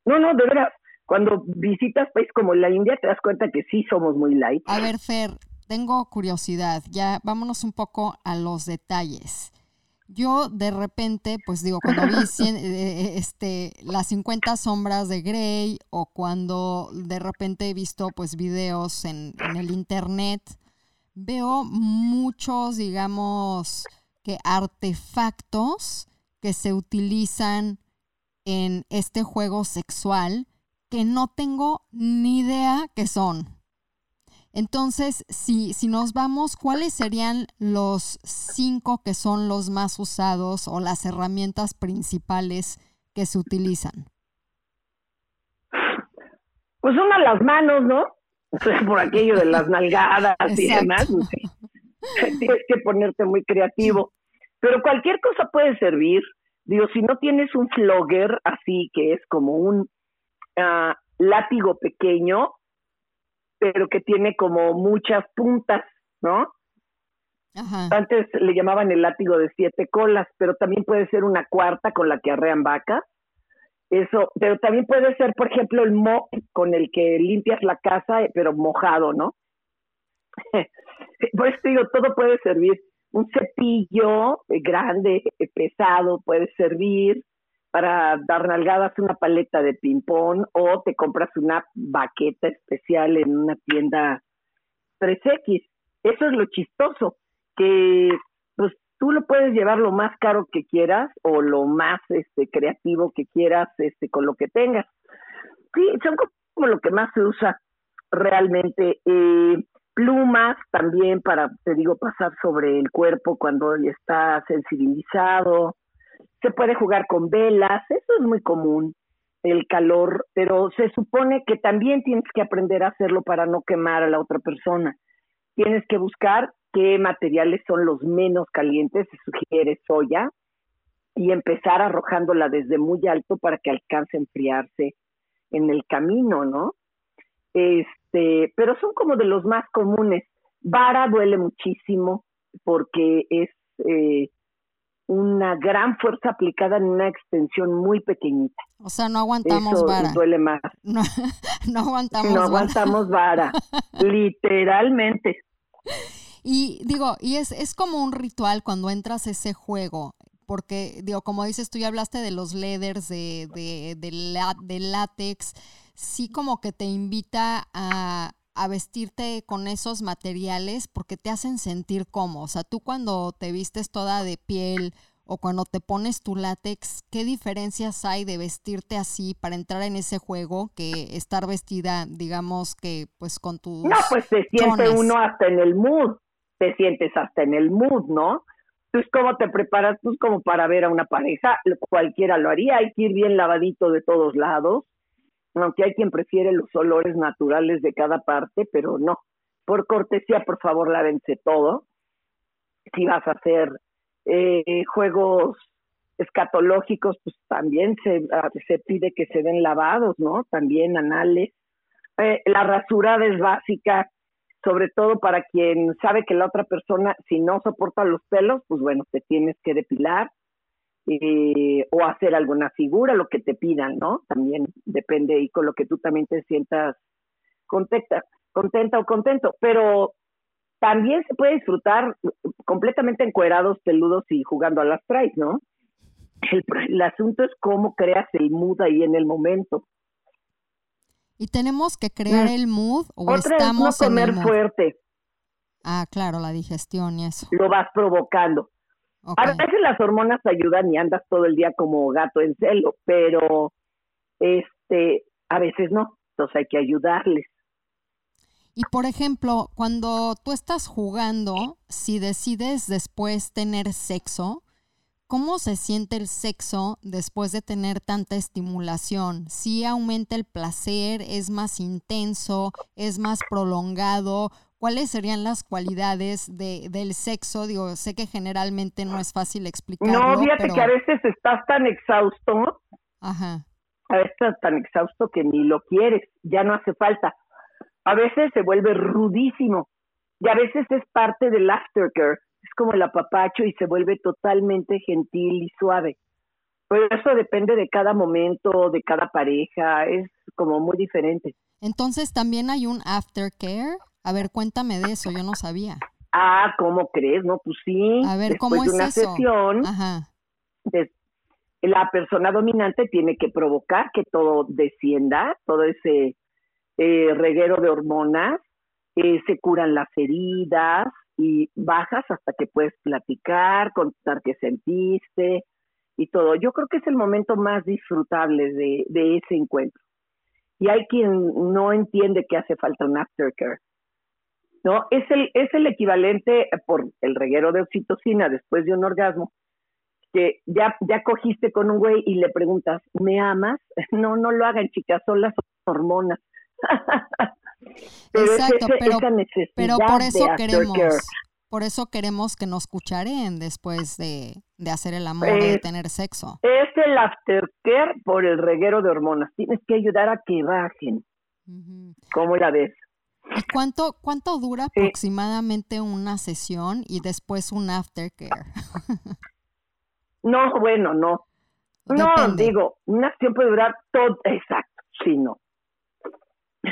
E: No, no, de verdad, cuando visitas países como la India te das cuenta que sí somos muy light.
F: A ver, Fer, tengo curiosidad, ya vámonos un poco a los detalles. Yo de repente, pues digo, cuando vi *laughs* eh, eh, este, las 50 sombras de Grey o cuando de repente he visto pues videos en, el internet, veo muchos, digamos, que artefactos que se utilizan en este juego sexual que no tengo ni idea qué son. Entonces, si, si nos vamos, ¿cuáles serían los cinco que son los más usados o las herramientas principales que se utilizan?
E: Pues una las manos, ¿no? O *laughs* sea, por aquello de las nalgadas y demás. *laughs* Tienes que ponerte muy creativo. Pero cualquier cosa puede servir. Digo, si no tienes un flogger así, que es como un ah, látigo pequeño, pero que tiene como muchas puntas, ¿no?
F: Ajá.
E: Antes le llamaban el látigo de siete colas, pero también puede ser una cuarta con la que arrean vacas. Eso, pero también puede ser, por ejemplo, el mop con el que limpias la casa, pero mojado, ¿no? *laughs* Por eso digo, todo puede servir. Un cepillo eh, grande, eh, pesado, puede servir para dar nalgadas una paleta de ping-pong o te compras una baqueta especial en una tienda 3X. Eso es lo chistoso, que pues tú lo puedes llevar lo más caro que quieras o lo más este creativo que quieras este con lo que tengas. Sí, son como lo que más se usa realmente. Eh, plumas también para, te digo, pasar sobre el cuerpo cuando está sensibilizado. Se puede jugar con velas, eso es muy común, el calor, pero se supone que también tienes que aprender a hacerlo para no quemar a la otra persona. Tienes que buscar qué materiales son los menos calientes, se sugiere soya, y empezar arrojándola desde muy alto para que alcance a enfriarse en el camino, ¿no? Este, pero son como de los más comunes. Vara duele muchísimo porque es eh, una gran fuerza aplicada en una extensión muy pequeñita.
F: O sea, no aguantamos
E: Eso
F: vara.
E: duele más.
F: No, *laughs* no aguantamos
E: no
F: vara.
E: aguantamos vara, *laughs* literalmente.
F: Y digo, y es, es como un ritual cuando entras a ese juego, porque digo, como dices, tú ya hablaste de los leathers, de, de, de, la- de látex, sí como que te invita a, a vestirte con esos materiales porque te hacen sentir cómodo. O sea, tú cuando te vistes toda de piel o cuando te pones tu látex, ¿qué diferencias hay de vestirte así para entrar en ese juego que estar vestida, digamos que pues con tus...
E: No, pues se siente uno hasta en el mood, te sientes hasta en el mood, ¿no? Pues cómo te preparas, pues como para ver a una pareja, cualquiera lo haría, hay que ir bien lavadito de todos lados, aunque hay quien prefiere los olores naturales de cada parte, pero no. Por cortesía, por favor, lávense todo. Si vas a hacer eh, juegos escatológicos, pues también se, ah, se pide que se den lavados, ¿no? También anales. Eh, la rasurada es básica, sobre todo para quien sabe que la otra persona, si no soporta los pelos, pues bueno, te tienes que depilar eh, o hacer alguna figura, lo que te pidan, ¿no? También depende y con lo que tú también te sientas contenta, contenta o contento, pero también se puede disfrutar completamente encuerados, peludos y jugando a las trays, ¿no? El, el asunto es cómo creas el mood ahí en el momento.
F: Y tenemos que crear
E: Mm.
F: el mood o
E: Otra es no
F: estamos en
E: comer
F: el mood.
E: fuerte,
F: Ah, claro, la digestión y eso.
E: lo vas provocando. A veces las hormonas ayudan y andas todo el día como gato en celo, pero este, a veces no, entonces hay que ayudarles.
F: Y por ejemplo, cuando tú estás jugando, si decides después tener sexo, ¿cómo se siente el sexo después de tener tanta estimulación? ¿Sí aumenta el placer? ¿Es más intenso? ¿Es más prolongado? ¿Cuáles serían las cualidades de, del sexo? Digo, sé que generalmente no es fácil explicarlo.
E: No, fíjate
F: pero...
E: que a veces estás tan exhausto,
F: Ajá.
E: a veces estás tan exhausto que ni lo quieres, ya no hace falta. A veces se vuelve rudísimo y a veces es parte del aftercare, es como el apapacho y se vuelve totalmente gentil y suave. Pero eso depende de cada momento, de cada pareja, es como muy diferente.
F: Entonces también hay un aftercare. A ver, cuéntame de eso, yo no sabía.
E: Ah, ¿cómo crees? No, pues sí.
F: A ver,
E: Después
F: ¿cómo
E: de
F: es
E: una
F: eso?
E: sesión,
F: Ajá.
E: la persona dominante tiene que provocar que todo descienda, todo ese eh, reguero de hormonas, eh, se curan las heridas y bajas hasta que puedes platicar, contar qué sentiste, y todo. Yo creo que es el momento más disfrutable de, de ese encuentro. Y hay quien no entiende que hace falta un aftercare. ¿No? Es el, es el equivalente por el reguero de oxitocina después de un orgasmo, que ya, ya cogiste con un güey y le preguntas, ¿me amas? *laughs* No, no lo hagan, chicas, son las hormonas. *laughs*
F: pero Exacto, pero, pero por eso queremos, por eso queremos que nos cucharen después de, de hacer el amor, de eh, tener sexo.
E: Es el aftercare por el reguero de hormonas. Tienes que ayudar a que bajen. ¿Cómo la ves?
F: ¿Y cuánto, cuánto dura aproximadamente una sesión y después un aftercare? *laughs*
E: no, bueno, no. No, digo, una sesión puede durar todo, exacto, sí, no.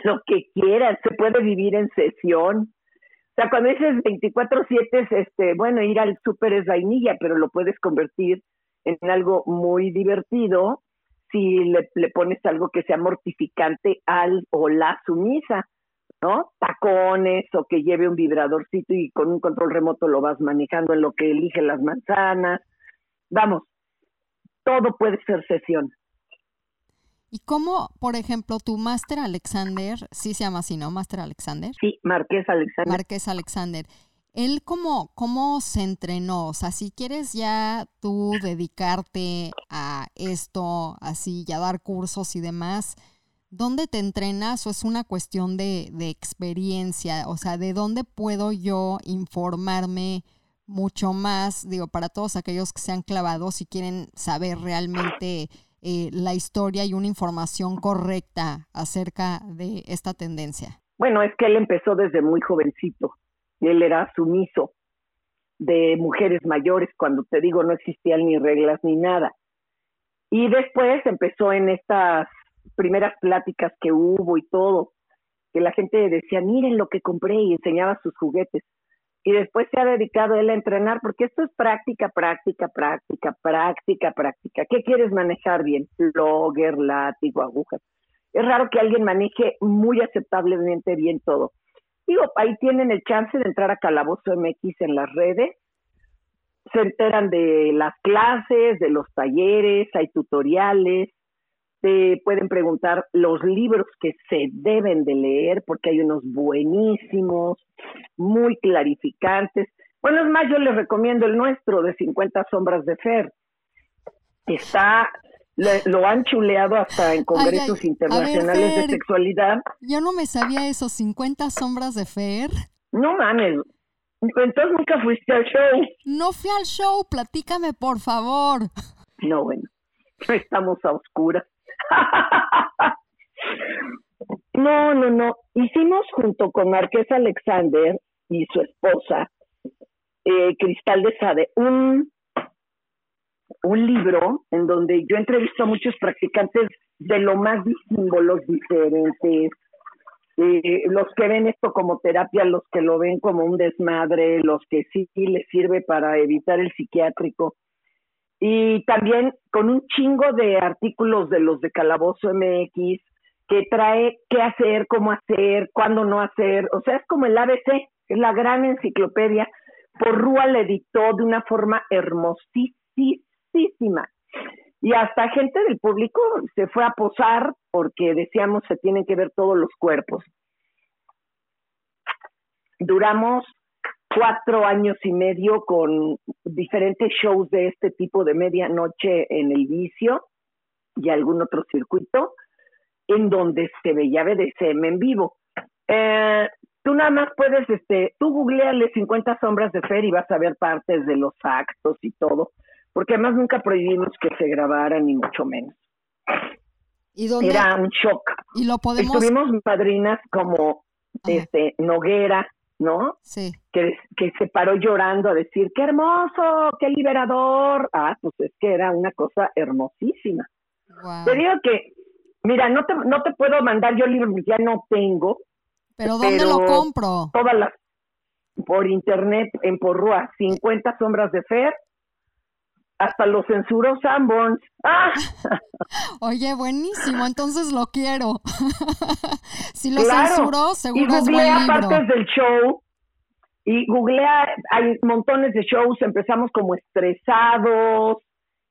E: Lo que quieras, se puede vivir en sesión. O sea, cuando dices 24/7 es, este, bueno, ir al súper es vainilla, pero lo puedes convertir en algo muy divertido si le, le, pones algo que sea mortificante al o la sumisa, ¿no? Tacones o que lleve un vibradorcito y con un control remoto lo vas manejando en lo que elige las manzanas. Vamos, todo puede ser sesión.
F: ¿Y cómo, por ejemplo, tu Master Alexander, sí se llama así, ¿no? Master Alexander.
E: Sí, Marqués Alexander.
F: Marqués Alexander. Él cómo, cómo se entrenó, o sea, si quieres ya tú dedicarte a esto, así, ya dar cursos y demás, ¿dónde te entrenas o es una cuestión de, de experiencia? O sea, ¿de dónde puedo yo informarme mucho más, digo, para todos aquellos que se han clavado, si quieren saber realmente eh, la historia y una información correcta acerca de esta tendencia?
E: Bueno, es que él empezó desde muy jovencito. Él era sumiso de mujeres mayores, cuando te digo no existían ni reglas ni nada. Y después empezó en estas primeras pláticas que hubo y todo, que la gente decía, miren lo que compré y enseñaba sus juguetes y después se ha dedicado él a entrenar, porque esto es práctica, práctica, práctica, práctica, práctica. ¿Qué quieres manejar bien? Logger, látigo, agujas. Es raro que alguien maneje muy aceptablemente bien todo. Digo, ahí tienen el chance de entrar a Calabozo MX en las redes, se enteran de las clases, de los talleres, hay tutoriales, te pueden preguntar los libros que se deben de leer, porque hay unos buenísimos, muy clarificantes. Bueno, es más, yo les recomiendo el nuestro de 50 sombras de Fer. Está, lo han chuleado hasta en congresos internacionales de sexualidad.
F: Yo no me sabía esos 50 sombras de Fer.
E: No mames. Entonces nunca fuiste al show.
F: No fui al show, platícame por favor.
E: No, bueno, *laughs* estamos a oscuras. *laughs* no, no, no. Hicimos junto con Marqués Alexander y su esposa, eh, Cristal de Sade, un, un libro en donde yo entrevisto a muchos practicantes de lo más símbolos diferentes, eh, los que ven esto como terapia, los que lo ven como un desmadre, los que sí les sirve para evitar el psiquiátrico y también con un chingo de artículos de los de Calabozo MX que trae qué hacer, cómo hacer, cuándo no hacer, o sea, es como el ABC, es la gran enciclopedia. Por Rúa le editó de una forma hermosísima. Y hasta gente del público se fue a posar porque decíamos se tienen que ver todos los cuerpos. Duramos cuatro años y medio con diferentes shows de este tipo de medianoche en el vicio y algún otro circuito en donde se veía BDSM en vivo. Eh, tú nada más puedes, este, tú googleale 50 sombras de Fer y vas a ver partes de los actos y todo, porque además nunca prohibimos que se grabara ni mucho menos.
F: ¿Y
E: Era un shock.
F: Y lo podemos.
E: Estuvimos madrinas como este Noguera, ¿no?
F: Sí.
E: Que, que se paró llorando a decir, qué hermoso, qué liberador. Ah, pues es que era una cosa hermosísima. Te digo que, mira, no te, no te puedo mandar yo libros, ya no tengo.
F: ¿Pero dónde lo compro?
E: Todas las, por internet, en Porrua, 50 sombras de Fer, hasta lo censuró Sanborns. ¡Ah!
F: Oye, buenísimo, entonces lo quiero. *laughs* si lo censuró, seguro
E: y
F: es buen libro.
E: partes del show y googlea, hay montones de shows, empezamos como estresados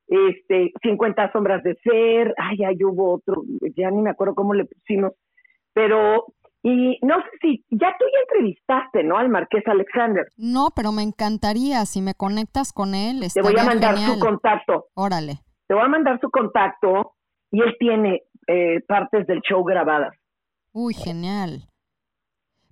E: este, 50 sombras de ser, ay, ay, hubo otro, ya ni me acuerdo cómo le pusimos, pero, y no sé si, ya tú ya entrevistaste, ¿no? Al Marqués Alexander.
F: No, pero me encantaría, si me conectas con él,
E: Te voy a mandar
F: genial.
E: su contacto,
F: Órale.
E: te voy a mandar su contacto y él tiene eh, partes del show grabadas.
F: Uy, genial.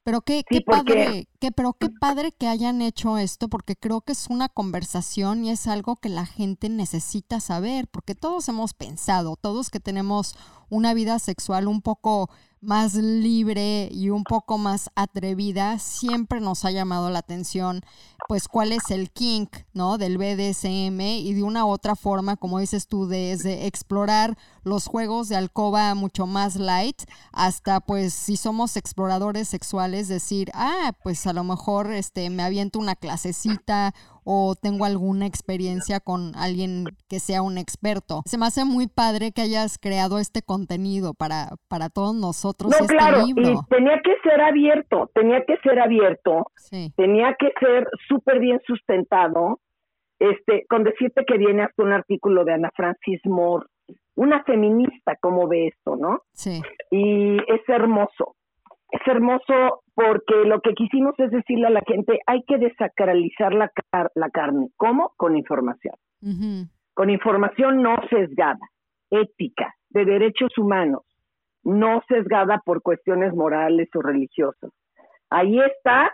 F: Pero qué,
E: Sí,
F: qué padre, qué, pero qué padre que hayan hecho esto, porque creo que es una conversación y es algo que la gente necesita saber, porque todos hemos pensado, todos que tenemos una vida sexual un poco más libre y un poco más atrevida, siempre nos ha llamado la atención, pues cuál es el kink, ¿no? Del BDSM y de una u otra forma, como dices tú, desde explorar los juegos de alcoba mucho más light hasta pues si somos exploradores sexuales decir, ah, pues a lo mejor este me aviento una clasecita o tengo alguna experiencia con alguien que sea un experto. Se me hace muy padre que hayas creado este contenido para, para todos nosotros
E: No,
F: este
E: claro, y tenía que ser abierto, tenía que ser abierto,
F: Sí.
E: tenía que ser súper bien sustentado, este, con decirte que viene hasta un artículo de Ana Francis Moore, una feminista, como ve esto, ¿no?
F: Sí,
E: y es hermoso. Es hermoso porque lo que quisimos es decirle a la gente, hay que desacralizar la, car- la carne. ¿Cómo? Con información. Con información no sesgada, ética, de derechos humanos, no sesgada por cuestiones morales o religiosas. Ahí está,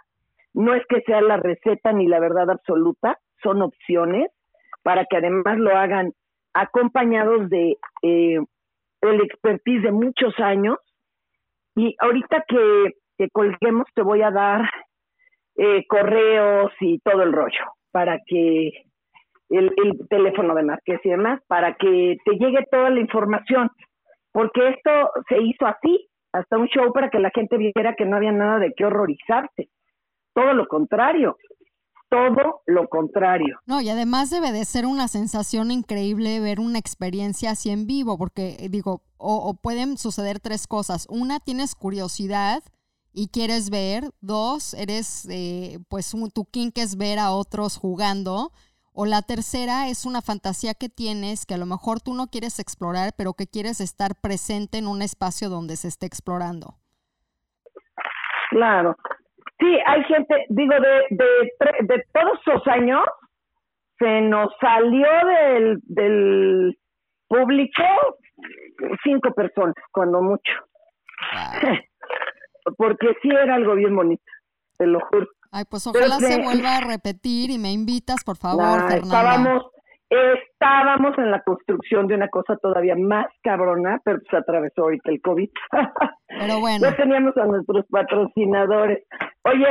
E: no es que sea la receta ni la verdad absoluta, son opciones para que además lo hagan acompañados de eh, el expertise de muchos años. Y ahorita que, que colguemos te voy a dar eh, correos y todo el rollo para que el, el teléfono de Marqués y demás, para que te llegue toda la información, porque esto se hizo así, hasta un show para que la gente viera que no había nada de qué horrorizarse. Todo lo contrario, todo lo contrario.
F: No, y además debe de ser una sensación increíble ver una experiencia así en vivo, porque eh, digo, o, o pueden suceder tres cosas. Una, tienes curiosidad y quieres ver. Dos, eres, eh, pues un, tu kink es ver a otros jugando. O la tercera es una fantasía que tienes que a lo mejor tú no quieres explorar, pero que quieres estar presente en un espacio donde se esté explorando.
E: Claro. Sí, hay gente, digo, de, de, de todos esos años, se nos salió del, del público cinco personas, cuando mucho. *laughs* Porque sí era algo bien bonito, te lo juro.
F: Ay, pues ojalá se
E: que-
F: vuelva a repetir y me invitas, por favor,
E: Nah,
F: Fernanda.
E: estábamos, estábamos en la construcción de una cosa todavía más cabrona, pero se atravesó ahorita el COVID. *laughs*
F: Pero bueno,
E: Ya teníamos a nuestros patrocinadores. Oye,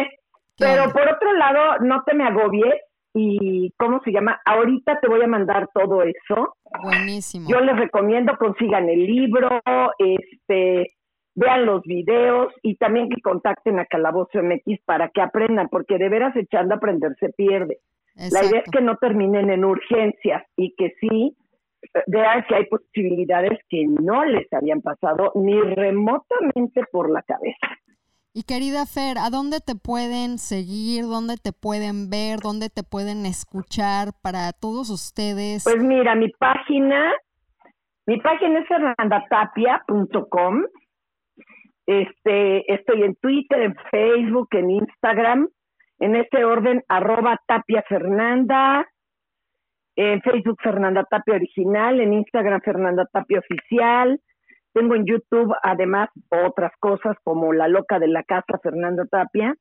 F: ¿Qué
E: pero
F: onda?
E: por otro lado, no te me agobies y, ¿cómo se llama? Ahorita te voy a mandar todo eso.
F: buenísimo.
E: Yo les recomiendo consigan el libro, este, vean los videos y también que contacten a Calabozo MX para que aprendan, porque de veras echando a aprender se pierde. La idea es que no terminen en urgencias y que sí eh, vean que hay posibilidades que no les habían pasado ni remotamente por la cabeza.
F: Y querida Fer, ¿a dónde te pueden seguir? ¿Dónde te pueden ver? ¿Dónde te pueden escuchar para todos ustedes?
E: Pues mira, mi página, mi página es fernandatapia.com. Este, estoy en Twitter, en Facebook, en Instagram, en este orden, arroba Tapia Fernanda, en Facebook Fernanda Tapia Original, en Instagram Fernanda Tapia Oficial, tengo en YouTube además otras cosas como La Loca de la Casa Fernanda Tapia,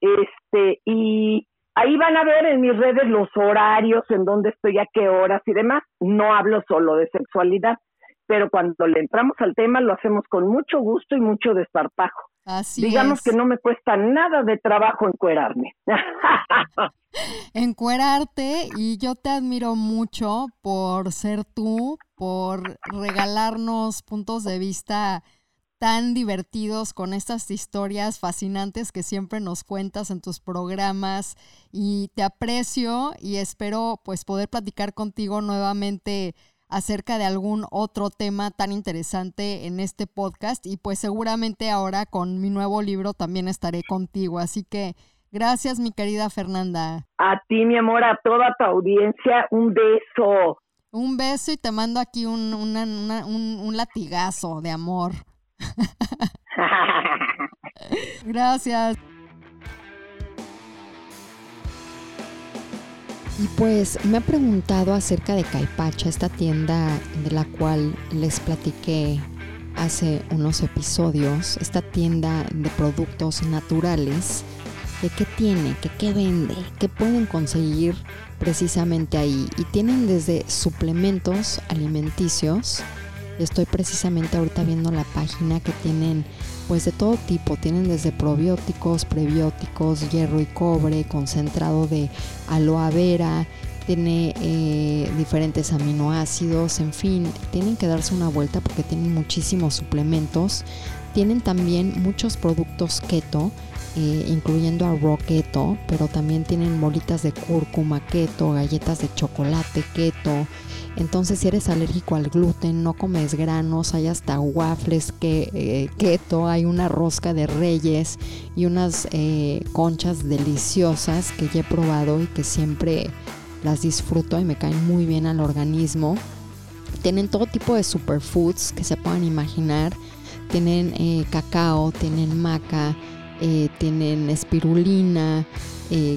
E: este, y ahí van a ver en mis redes los horarios, en dónde estoy, a qué horas y demás. No hablo solo de sexualidad, pero cuando le entramos al tema lo hacemos con mucho gusto y mucho desparpajo.
F: Así
E: Digamos
F: es.
E: que no me cuesta nada de trabajo encuerarme. *laughs*
F: Encuerarte y yo te admiro mucho por ser tú, por regalarnos puntos de vista tan divertidos con estas historias fascinantes que siempre nos cuentas en tus programas y te aprecio y espero pues poder platicar contigo nuevamente acerca de algún otro tema tan interesante en este podcast y pues seguramente ahora con mi nuevo libro también estaré contigo. Así que gracias mi querida Fernanda.
E: a ti, mi amor, a toda tu audiencia, un beso.
B: Un beso y te mando aquí un, una- una- un, un latigazo de amor. *laughs* Gracias. Y pues me ha preguntado acerca de Caipacha, esta tienda de la cual les platiqué hace unos episodios, esta tienda de productos naturales, de qué tiene, que qué vende, qué pueden conseguir precisamente ahí. Y tienen desde suplementos alimenticios, estoy precisamente ahorita viendo la página que tienen pues de todo tipo, tienen desde probióticos, prebióticos, hierro y cobre, concentrado de aloe vera, tiene eh, diferentes aminoácidos, en fin, tienen que darse una vuelta porque tienen muchísimos suplementos. Tienen también muchos productos keto, eh, incluyendo a raw keto, pero también tienen bolitas de cúrcuma keto, galletas de chocolate keto. Entonces, si eres alérgico al gluten, no comes granos, hay hasta waffles que, eh, keto, hay una rosca de reyes y unas eh, conchas deliciosas que ya he probado y que siempre las disfruto y me caen muy bien al organismo. Tienen todo tipo de superfoods que se puedan imaginar. Tienen eh, cacao, tienen maca, tienen espirulina,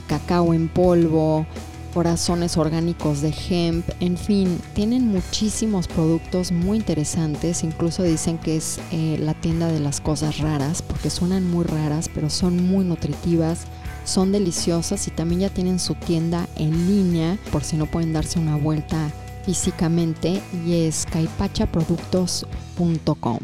B: cacao en polvo, corazones orgánicos de hemp, en fin, tienen muchísimos productos muy interesantes, incluso dicen que es eh, la tienda de las cosas raras, porque suenan muy raras, pero son muy nutritivas, son deliciosas y también ya tienen su tienda en línea, por si no pueden darse una vuelta físicamente, y es caipachaproductos.com.